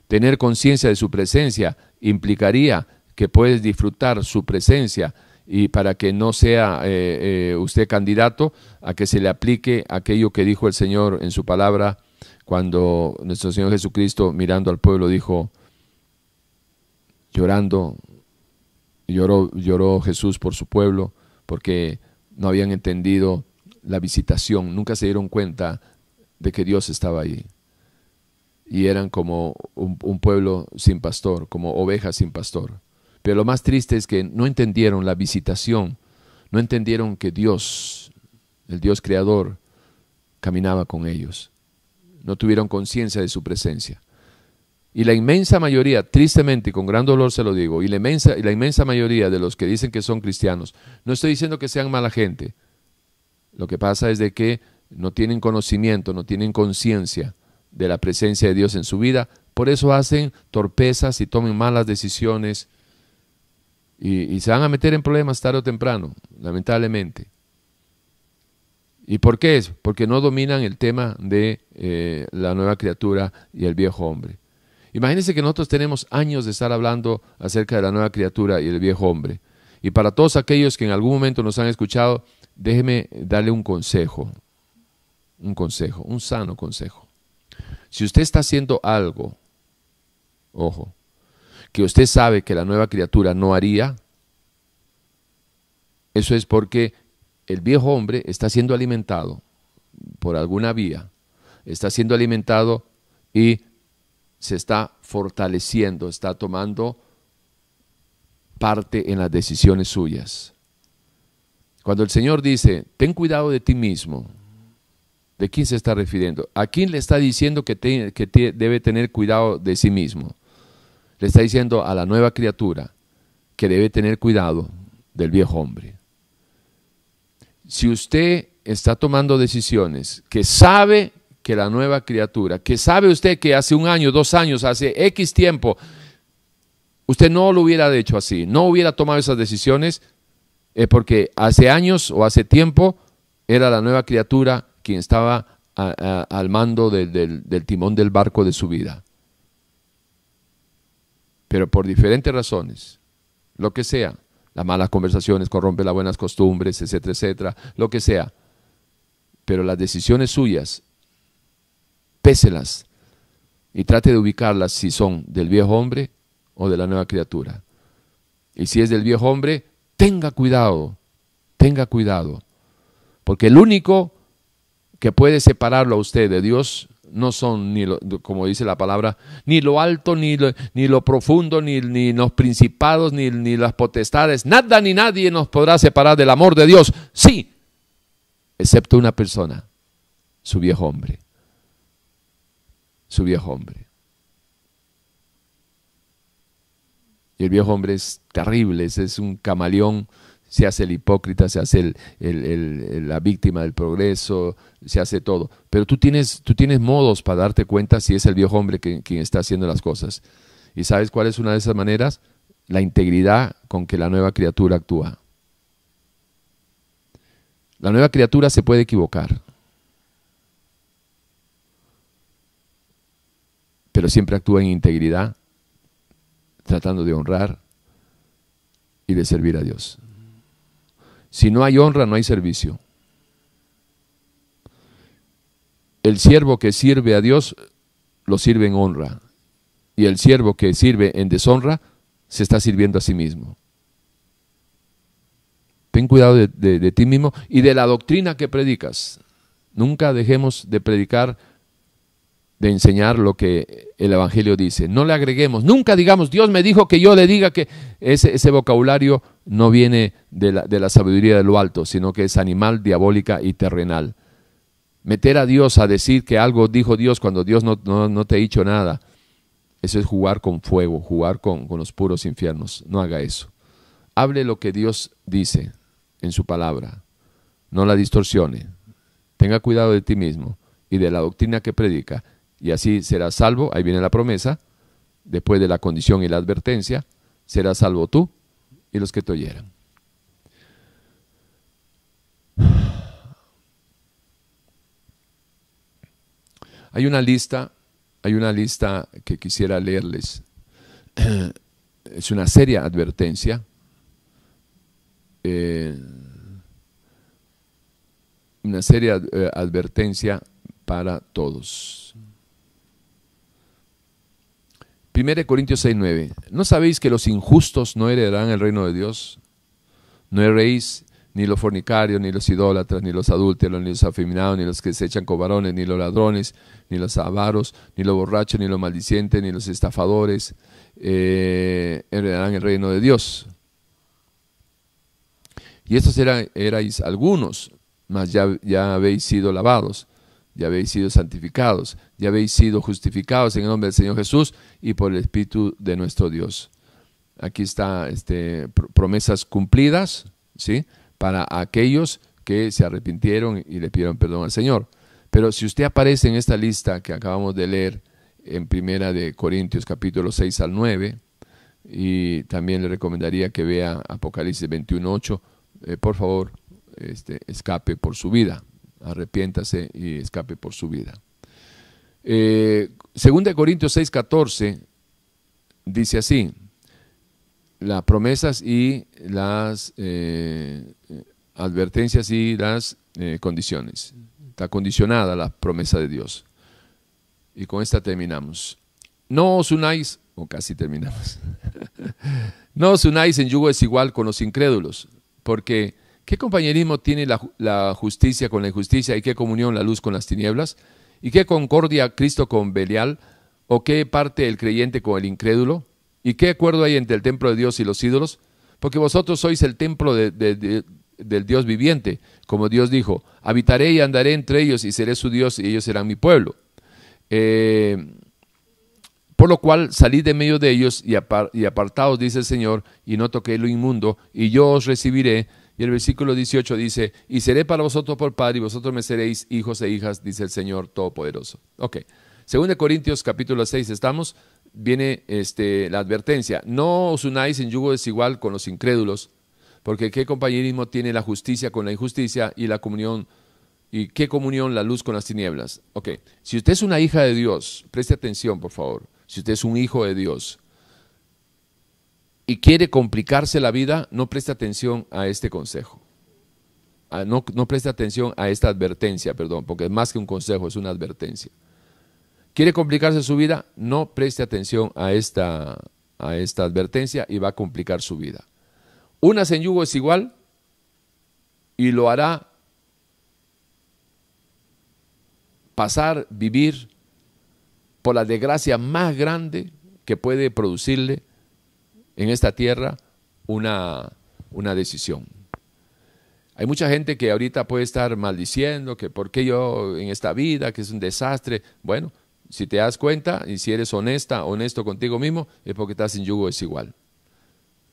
Tener conciencia de su presencia implicaría que puedes disfrutar su presencia y para que no sea eh, eh, usted candidato a que se le aplique aquello que dijo el Señor en su palabra cuando nuestro Señor Jesucristo mirando al pueblo dijo, llorando, lloró, lloró Jesús por su pueblo porque no habían entendido la visitación, nunca se dieron cuenta de que Dios estaba ahí. Y eran como un pueblo sin pastor, como ovejas sin pastor. Pero lo más triste es que no entendieron la visitación, no entendieron que Dios, el Dios creador, caminaba con ellos. No tuvieron conciencia de su presencia. Y la inmensa mayoría, tristemente y con gran dolor se lo digo, y la, inmensa, y la inmensa mayoría de los que dicen que son cristianos, no estoy diciendo que sean mala gente. Lo que pasa es de que no tienen conocimiento, no tienen conciencia de la presencia de Dios en su vida, por eso hacen torpezas y toman malas decisiones y, se van a meter en problemas tarde o temprano, lamentablemente. ¿Y por qué es? Porque no dominan el tema de eh, la nueva criatura y el viejo hombre. Imagínense que nosotros tenemos años de estar hablando acerca de la nueva criatura y el viejo hombre. Y para todos aquellos que en algún momento nos han escuchado, déjeme darle un consejo, un consejo, un sano consejo. Si usted está haciendo algo, ojo, que usted sabe que la nueva criatura no haría, eso es porque el viejo hombre está siendo alimentado por alguna vía, está siendo alimentado y se está fortaleciendo, está tomando parte en las decisiones suyas. Cuando el Señor dice, ten cuidado de ti mismo, ¿de quién se está refiriendo? ¿A quién le está diciendo que, que debe tener cuidado de sí mismo? Le está diciendo a la nueva criatura que debe tener cuidado del viejo hombre. Si usted está tomando decisiones que sabe que la nueva criatura, que sabe usted que hace un año, dos años, hace X tiempo, usted no lo hubiera hecho así, no hubiera tomado esas decisiones, es porque hace años o hace tiempo era la nueva criatura quien estaba al mando del timón del barco de su vida. Pero por diferentes razones, lo que sea, las malas conversaciones corrompen las buenas costumbres, etcétera, etcétera, lo que sea. Pero las decisiones suyas, péselas y trate de ubicarlas si son del viejo hombre o de la nueva criatura. Y si es del viejo hombre, tenga cuidado, tenga cuidado. Porque el único que puede separarlo a usted de Dios no son, ni lo, como dice la palabra, ni lo alto, ni lo, ni lo profundo, ni, ni los principados, ni, ni las potestades. Nada ni nadie nos podrá separar del amor de Dios. Sí, excepto una persona, su viejo hombre. Su viejo hombre. Y el viejo hombre es terrible, es un camaleón se hace el hipócrita, se hace la víctima del progreso, se hace todo. Pero tú tienes, tú tienes modos para darte cuenta si es el viejo hombre quien está haciendo las cosas. ¿Y sabes cuál es una de esas maneras? La integridad con que la nueva criatura actúa. La nueva criatura se puede equivocar, pero siempre actúa en integridad, tratando de honrar y de servir a Dios. Si no hay honra, no hay servicio. El siervo que sirve a Dios lo sirve en honra. Y el siervo que sirve en deshonra se está sirviendo a sí mismo. Ten cuidado de, de, ti mismo y de la doctrina que predicas. Nunca dejemos de predicar, de enseñar lo que el Evangelio dice. No le agreguemos, nunca digamos, Dios me dijo que yo le diga que ese, vocabulario no viene de la, sabiduría de lo alto, sino que es animal, diabólica y terrenal. Meter a Dios a decir que algo dijo Dios cuando Dios no, te ha dicho nada, eso es jugar con fuego, jugar con los puros infiernos. No haga eso. Hable lo que Dios dice en su palabra, no la distorsione. Tenga cuidado de ti mismo y de la doctrina que predica, y así serás salvo. Ahí viene la promesa, después de la condición y la advertencia, serás salvo tú y los que te oyeran. Hay una lista, hay una lista que quisiera leerles. Es una seria advertencia. Eh, una seria eh, advertencia para todos. 1 Corintios 6, 9. ¿No sabéis que los injustos no heredarán el reino de Dios? No erréis ni los fornicarios, ni los idólatras, ni los adúlteros, ni los afeminados, ni los que se echan cobarones, ni los ladrones, ni los avaros, ni los borrachos, ni los maldicientes, ni los estafadores, eh, heredarán el reino de Dios. Y estos eran, erais algunos, mas ya habéis sido lavados ya habéis sido santificados, ya habéis sido justificados en el nombre del Señor Jesús y por el Espíritu de nuestro Dios. Aquí está este, promesas cumplidas, ¿sí? Para aquellos que se arrepintieron y le pidieron perdón al Señor. Pero si usted aparece en esta lista que acabamos de leer en Primera de Corintios capítulo 6 al 9, y también le recomendaría que vea Apocalipsis 21.8, eh, por favor, este, escape por su vida arrepiéntase y escape por su vida. Eh, segunda de Corintios 6:14 dice así, las promesas y las eh, advertencias y las eh, condiciones. Está condicionada la promesa de Dios. Y con esta terminamos. No os unáis, o casi terminamos, no os unáis en yugo desigual con los incrédulos, porque ¿Qué compañerismo tiene la, justicia con la injusticia y qué comunión la luz con las tinieblas? ¿Y qué concordia Cristo con Belial? ¿O qué parte el creyente con el incrédulo? ¿Y qué acuerdo hay entre el templo de Dios y los ídolos? Porque vosotros sois el templo de, del Dios viviente. Como Dios dijo, habitaré y andaré entre ellos y seré su Dios y ellos serán mi pueblo. Eh, por lo cual salid de medio de ellos y, apartaos, dice el Señor, y no toqué lo inmundo, y yo os recibiré. Y el versículo 18 dice, y seré para vosotros por padre, y vosotros me seréis hijos e hijas, dice el Señor Todopoderoso. Ok, según de Corintios capítulo 6 estamos, viene este, la advertencia, no os unáis en yugo desigual con los incrédulos, porque qué compañerismo tiene la justicia con la injusticia y la comunión ¿Y qué comunión la luz con las tinieblas? Ok, si usted es una hija de Dios, preste atención por favor, si usted es un hijo de Dios y quiere complicarse la vida, no preste atención a este consejo. Ah, no, no preste atención a esta advertencia, perdón, porque es más que un consejo, es una advertencia. ¿Quiere complicarse su vida? No preste atención a esta, a esta advertencia y va a complicar su vida. Una en es igual y lo hará pasar, vivir por la desgracia más grande que puede producirle en esta tierra una, una decisión. Hay mucha gente que ahorita puede estar maldiciendo que por qué yo en esta vida, que es un desastre. Bueno, si te das cuenta y si eres honesta, honesto contigo mismo, es porque estás en yugo desigual.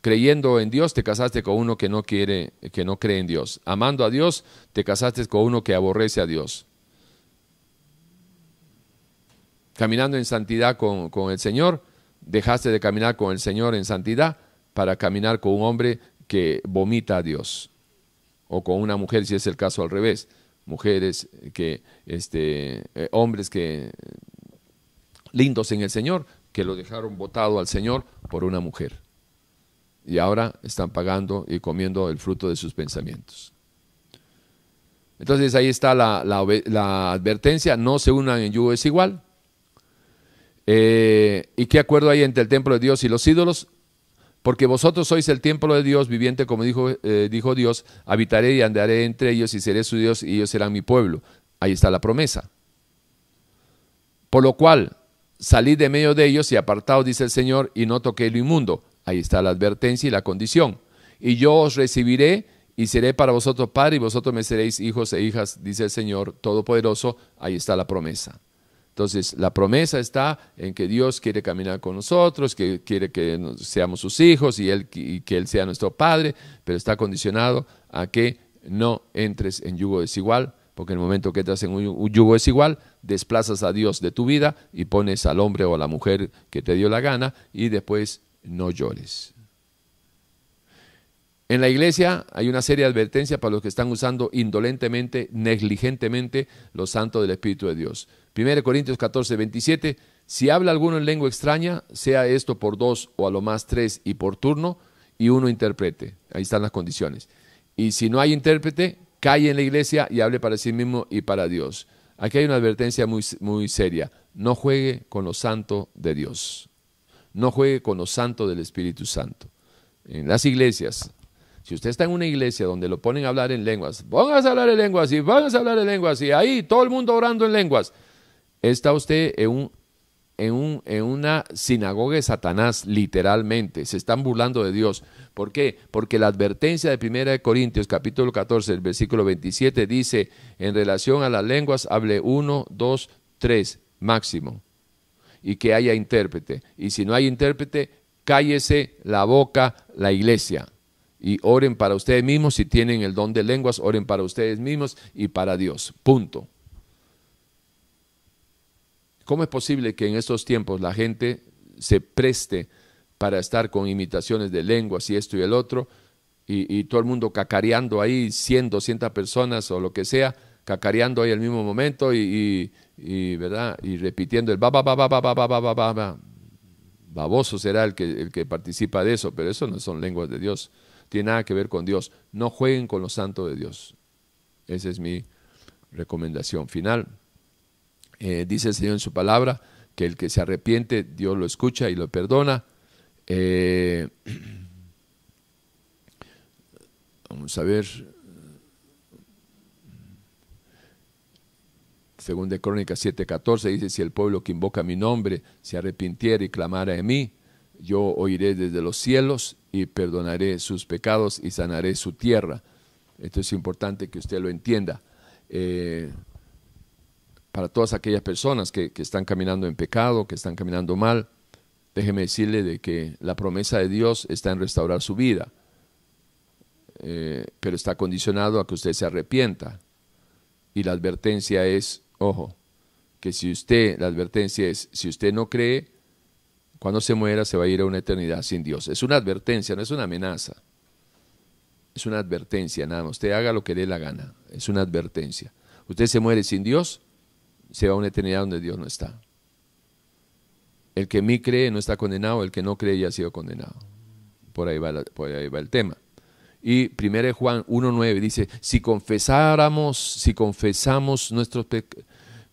Creyendo en Dios, te casaste con uno que no quiere, que no cree en Dios. Amando a Dios, te casaste con uno que aborrece a Dios caminando en santidad con, el Señor, dejaste de caminar con el Señor en santidad para caminar con un hombre que vomita a Dios. O con una mujer, si es el caso al revés. Mujeres que, este, eh, hombres que lindos en el Señor, que lo dejaron votado al Señor por una mujer. Y ahora están pagando y comiendo el fruto de sus pensamientos. Entonces ahí está la, la advertencia, no se unan en yugo desigual, eh, ¿Y qué acuerdo hay entre el templo de Dios y los ídolos? Porque vosotros sois el templo de Dios viviente, como dijo, eh, dijo Dios, habitaré y andaré entre ellos y seré su Dios y ellos serán mi pueblo. Ahí está la promesa. Por lo cual, salid de medio de ellos y apartaos, dice el Señor, y no toqué lo inmundo. Ahí está la advertencia y la condición. Y yo os recibiré y seré para vosotros padre y vosotros me seréis hijos e hijas, dice el Señor Todopoderoso. Ahí está la promesa. Entonces, la promesa está en que Dios quiere caminar con nosotros, que quiere que seamos sus hijos y, él, que Él sea nuestro Padre, pero está condicionado a que no entres en yugo desigual, porque en el momento que entras en un yugo desigual, desplazas a Dios de tu vida y pones al hombre o a la mujer que te dio la gana y después no llores. En la iglesia hay una serie de advertencias para los que están usando indolentemente, negligentemente los santos del Espíritu de Dios. 1 Corintios 14, 27, si habla alguno en lengua extraña, sea esto por dos o a lo más tres y por turno, y uno interprete. Ahí están las condiciones. Y si no hay intérprete, calle en la iglesia y hable para sí mismo y para Dios. Aquí hay una advertencia muy, muy seria. No juegue con los santos de Dios. No juegue con los santos del Espíritu Santo. En las iglesias, si usted está en una iglesia donde lo ponen a hablar en lenguas, póngase a hablar en lenguas y póngase a hablar en lenguas y ahí todo el mundo orando en lenguas. Está usted en, un, en, un, en una sinagoga de Satanás, literalmente. Se están burlando de Dios. ¿Por qué? Porque la advertencia de 1 Corintios, capítulo 14, el versículo 27, dice, en relación a las lenguas, hable uno, dos, tres, máximo. Y que haya intérprete. Y si no hay intérprete, cállese la boca la iglesia y oren para ustedes mismos. Si tienen el don de lenguas, oren para ustedes mismos y para Dios. Punto. ¿Cómo es posible que en estos tiempos la gente se preste para estar con imitaciones de lenguas y esto y el otro, y, todo el mundo cacareando ahí, 100, 200 personas o lo que sea, cacareando ahí al mismo momento y, ¿verdad? y repitiendo el ba, ba, ba, ba, ba, ba, ba, ba, ba, ba. Baboso será el que, el que participa de eso, pero eso no son lenguas de Dios tiene nada que ver con Dios. No jueguen con los santos de Dios. Esa es mi recomendación final. Eh, dice el Señor en su palabra que el que se arrepiente, Dios lo escucha y lo perdona. Eh, vamos a ver. Según de Crónicas 7:14 dice, si el pueblo que invoca mi nombre se arrepintiera y clamara en mí, yo oiré desde los cielos y perdonaré sus pecados y sanaré su tierra. Esto es importante que usted lo entienda. Eh, para todas aquellas personas que, están caminando en pecado, que están caminando mal, déjeme decirle de que la promesa de Dios está en restaurar su vida, eh, pero está condicionado a que usted se arrepienta. Y la advertencia es, ojo, que si usted, la advertencia es, si usted no cree, cuando se muera se va a ir a una eternidad sin Dios. Es una advertencia, no es una amenaza. Es una advertencia, nada más. Usted haga lo que dé la gana. Es una advertencia. Usted se muere sin Dios, se va a una eternidad donde Dios no está. El que mí cree no está condenado, el que no cree ya ha sido condenado. Por ahí va, el tema. Y 1 Juan 1.9 dice, si confesáramos, si confesamos nuestros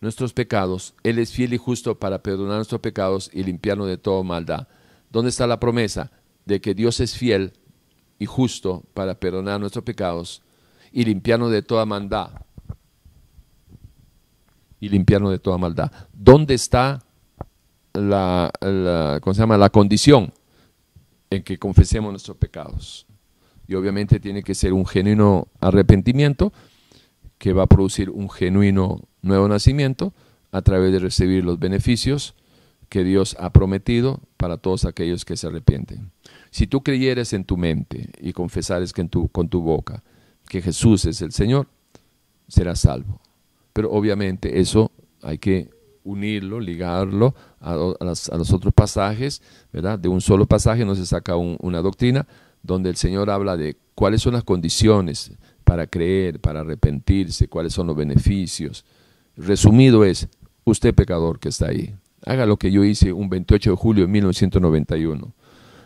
nuestros pecados, Él es fiel y justo para perdonar nuestros pecados y limpiarnos de toda maldad. ¿Dónde está la promesa de que Dios es fiel y justo para perdonar nuestros pecados y limpiarnos de toda maldad? Y limpiarnos de toda maldad. ¿Dónde está la, se llama? la condición en que confesemos nuestros pecados? Y obviamente tiene que ser un genuino arrepentimiento que va a producir un genuino nuevo nacimiento a través de recibir los beneficios que Dios ha prometido para todos aquellos que se arrepienten. Si tú creyeres en tu mente y confesares en tu, con tu boca que Jesús es el Señor, serás salvo. Pero obviamente eso hay que unirlo, ligarlo a, los otros pasajes, ¿verdad? De un solo pasaje no se saca una doctrina donde el Señor habla de cuáles son las condiciones para creer, para arrepentirse, cuáles son los beneficios, Resumido es, usted pecador que está ahí, haga lo que yo hice un 28 de julio de 1991.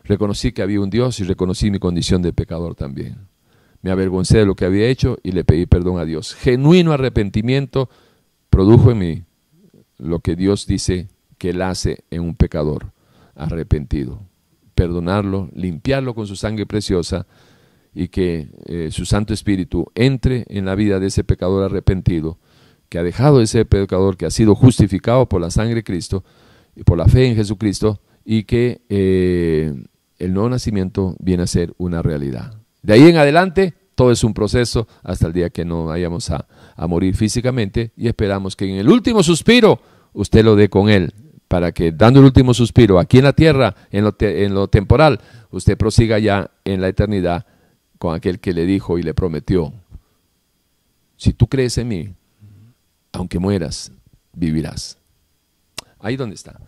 Reconocí que había un Dios y reconocí mi condición de pecador también. Me avergoncé de lo que había hecho y le pedí perdón a Dios. Genuino arrepentimiento produjo en mí lo que Dios dice que él hace en un pecador arrepentido. Perdonarlo, limpiarlo con su sangre preciosa y que eh, su Santo Espíritu entre en la vida de ese pecador arrepentido que ha dejado de ser pecador, que ha sido justificado por la sangre de Cristo y por la fe en Jesucristo y que eh, el nuevo nacimiento viene a ser una realidad. De ahí en adelante, todo es un proceso hasta el día que no vayamos a, morir físicamente y esperamos que en el último suspiro usted lo dé con él, para que dando el último suspiro aquí en la tierra, en lo, en lo temporal, usted prosiga ya en la eternidad con aquel que le dijo y le prometió, si tú crees en mí, aunque mueras, vivirás. Ahí donde está.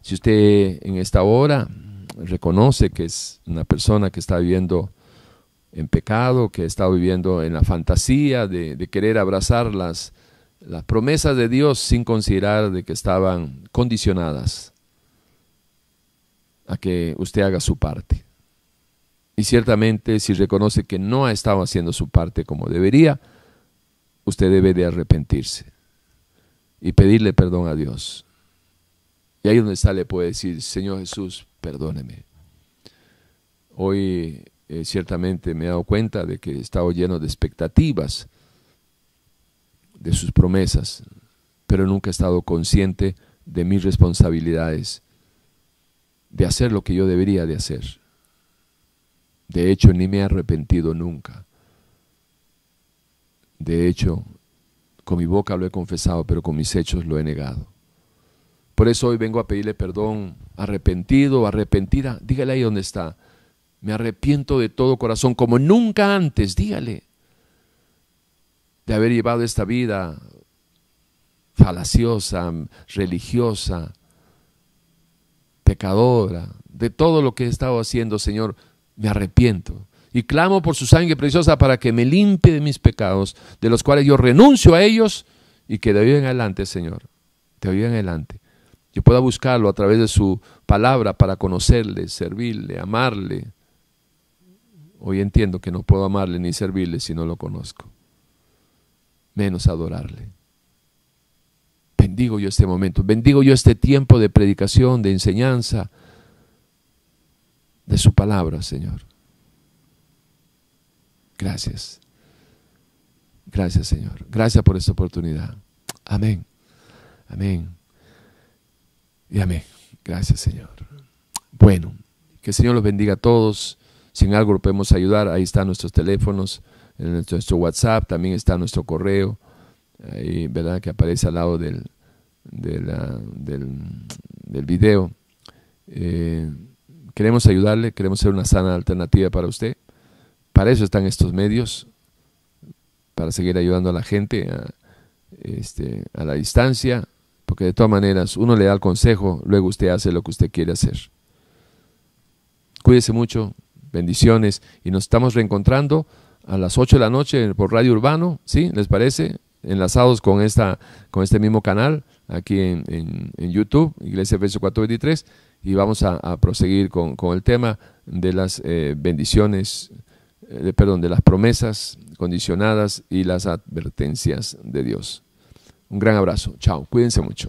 Si usted en esta hora reconoce que es una persona que está viviendo en pecado, que está viviendo en la fantasía de, querer abrazar las, promesas de Dios sin considerar de que estaban condicionadas a que usted haga su parte. Y ciertamente si reconoce que no ha estado haciendo su parte como debería, usted debe de arrepentirse y pedirle perdón a Dios. Y ahí donde sale puede decir, Señor Jesús, perdóneme. Hoy eh, ciertamente me he dado cuenta de que he estado lleno de expectativas de sus promesas, pero nunca he estado consciente de mis responsabilidades, de hacer lo que yo debería de hacer. De hecho, ni me he arrepentido nunca. De hecho, con mi boca lo he confesado, pero con mis hechos lo he negado. Por eso hoy vengo a pedirle perdón, arrepentido, arrepentida. Dígale ahí donde está. Me arrepiento de todo corazón, como nunca antes, dígale, de haber llevado esta vida falaciosa, religiosa, pecadora, de todo lo que he estado haciendo, Señor, me arrepiento y clamo por su sangre preciosa para que me limpie de mis pecados, de los cuales yo renuncio a ellos y que de hoy en adelante, Señor, de hoy en adelante, yo pueda buscarlo a través de su palabra para conocerle, servirle, amarle. Hoy entiendo que no puedo amarle ni servirle si no lo conozco, menos adorarle. Bendigo yo este momento, bendigo yo este tiempo de predicación, de enseñanza, de su palabra, Señor. Gracias. Gracias, Señor. Gracias por esta oportunidad. Amén. Amén. Y amén. Gracias, Señor. Bueno, que el Señor los bendiga a todos. Si en algo lo podemos ayudar, ahí están nuestros teléfonos. en nuestro WhatsApp, también está nuestro correo, ahí, ¿verdad? Que aparece al lado del, del, video. Eh, queremos ayudarle, queremos ser una sana alternativa para usted. Para eso están estos medios, para seguir ayudando a la gente a, este, a la distancia, porque de todas maneras uno le da el consejo, luego usted hace lo que usted quiere hacer. Cuídese mucho, bendiciones y nos estamos reencontrando a las 8 de la noche por Radio Urbano, ¿sí? ¿Les parece? Enlazados con, esta, con este mismo canal aquí en, YouTube, Iglesia Efesios 423, y vamos a, proseguir con, el tema de las eh, bendiciones, eh, perdón, de las promesas condicionadas y las advertencias de Dios. Un gran abrazo. Chao. Cuídense mucho.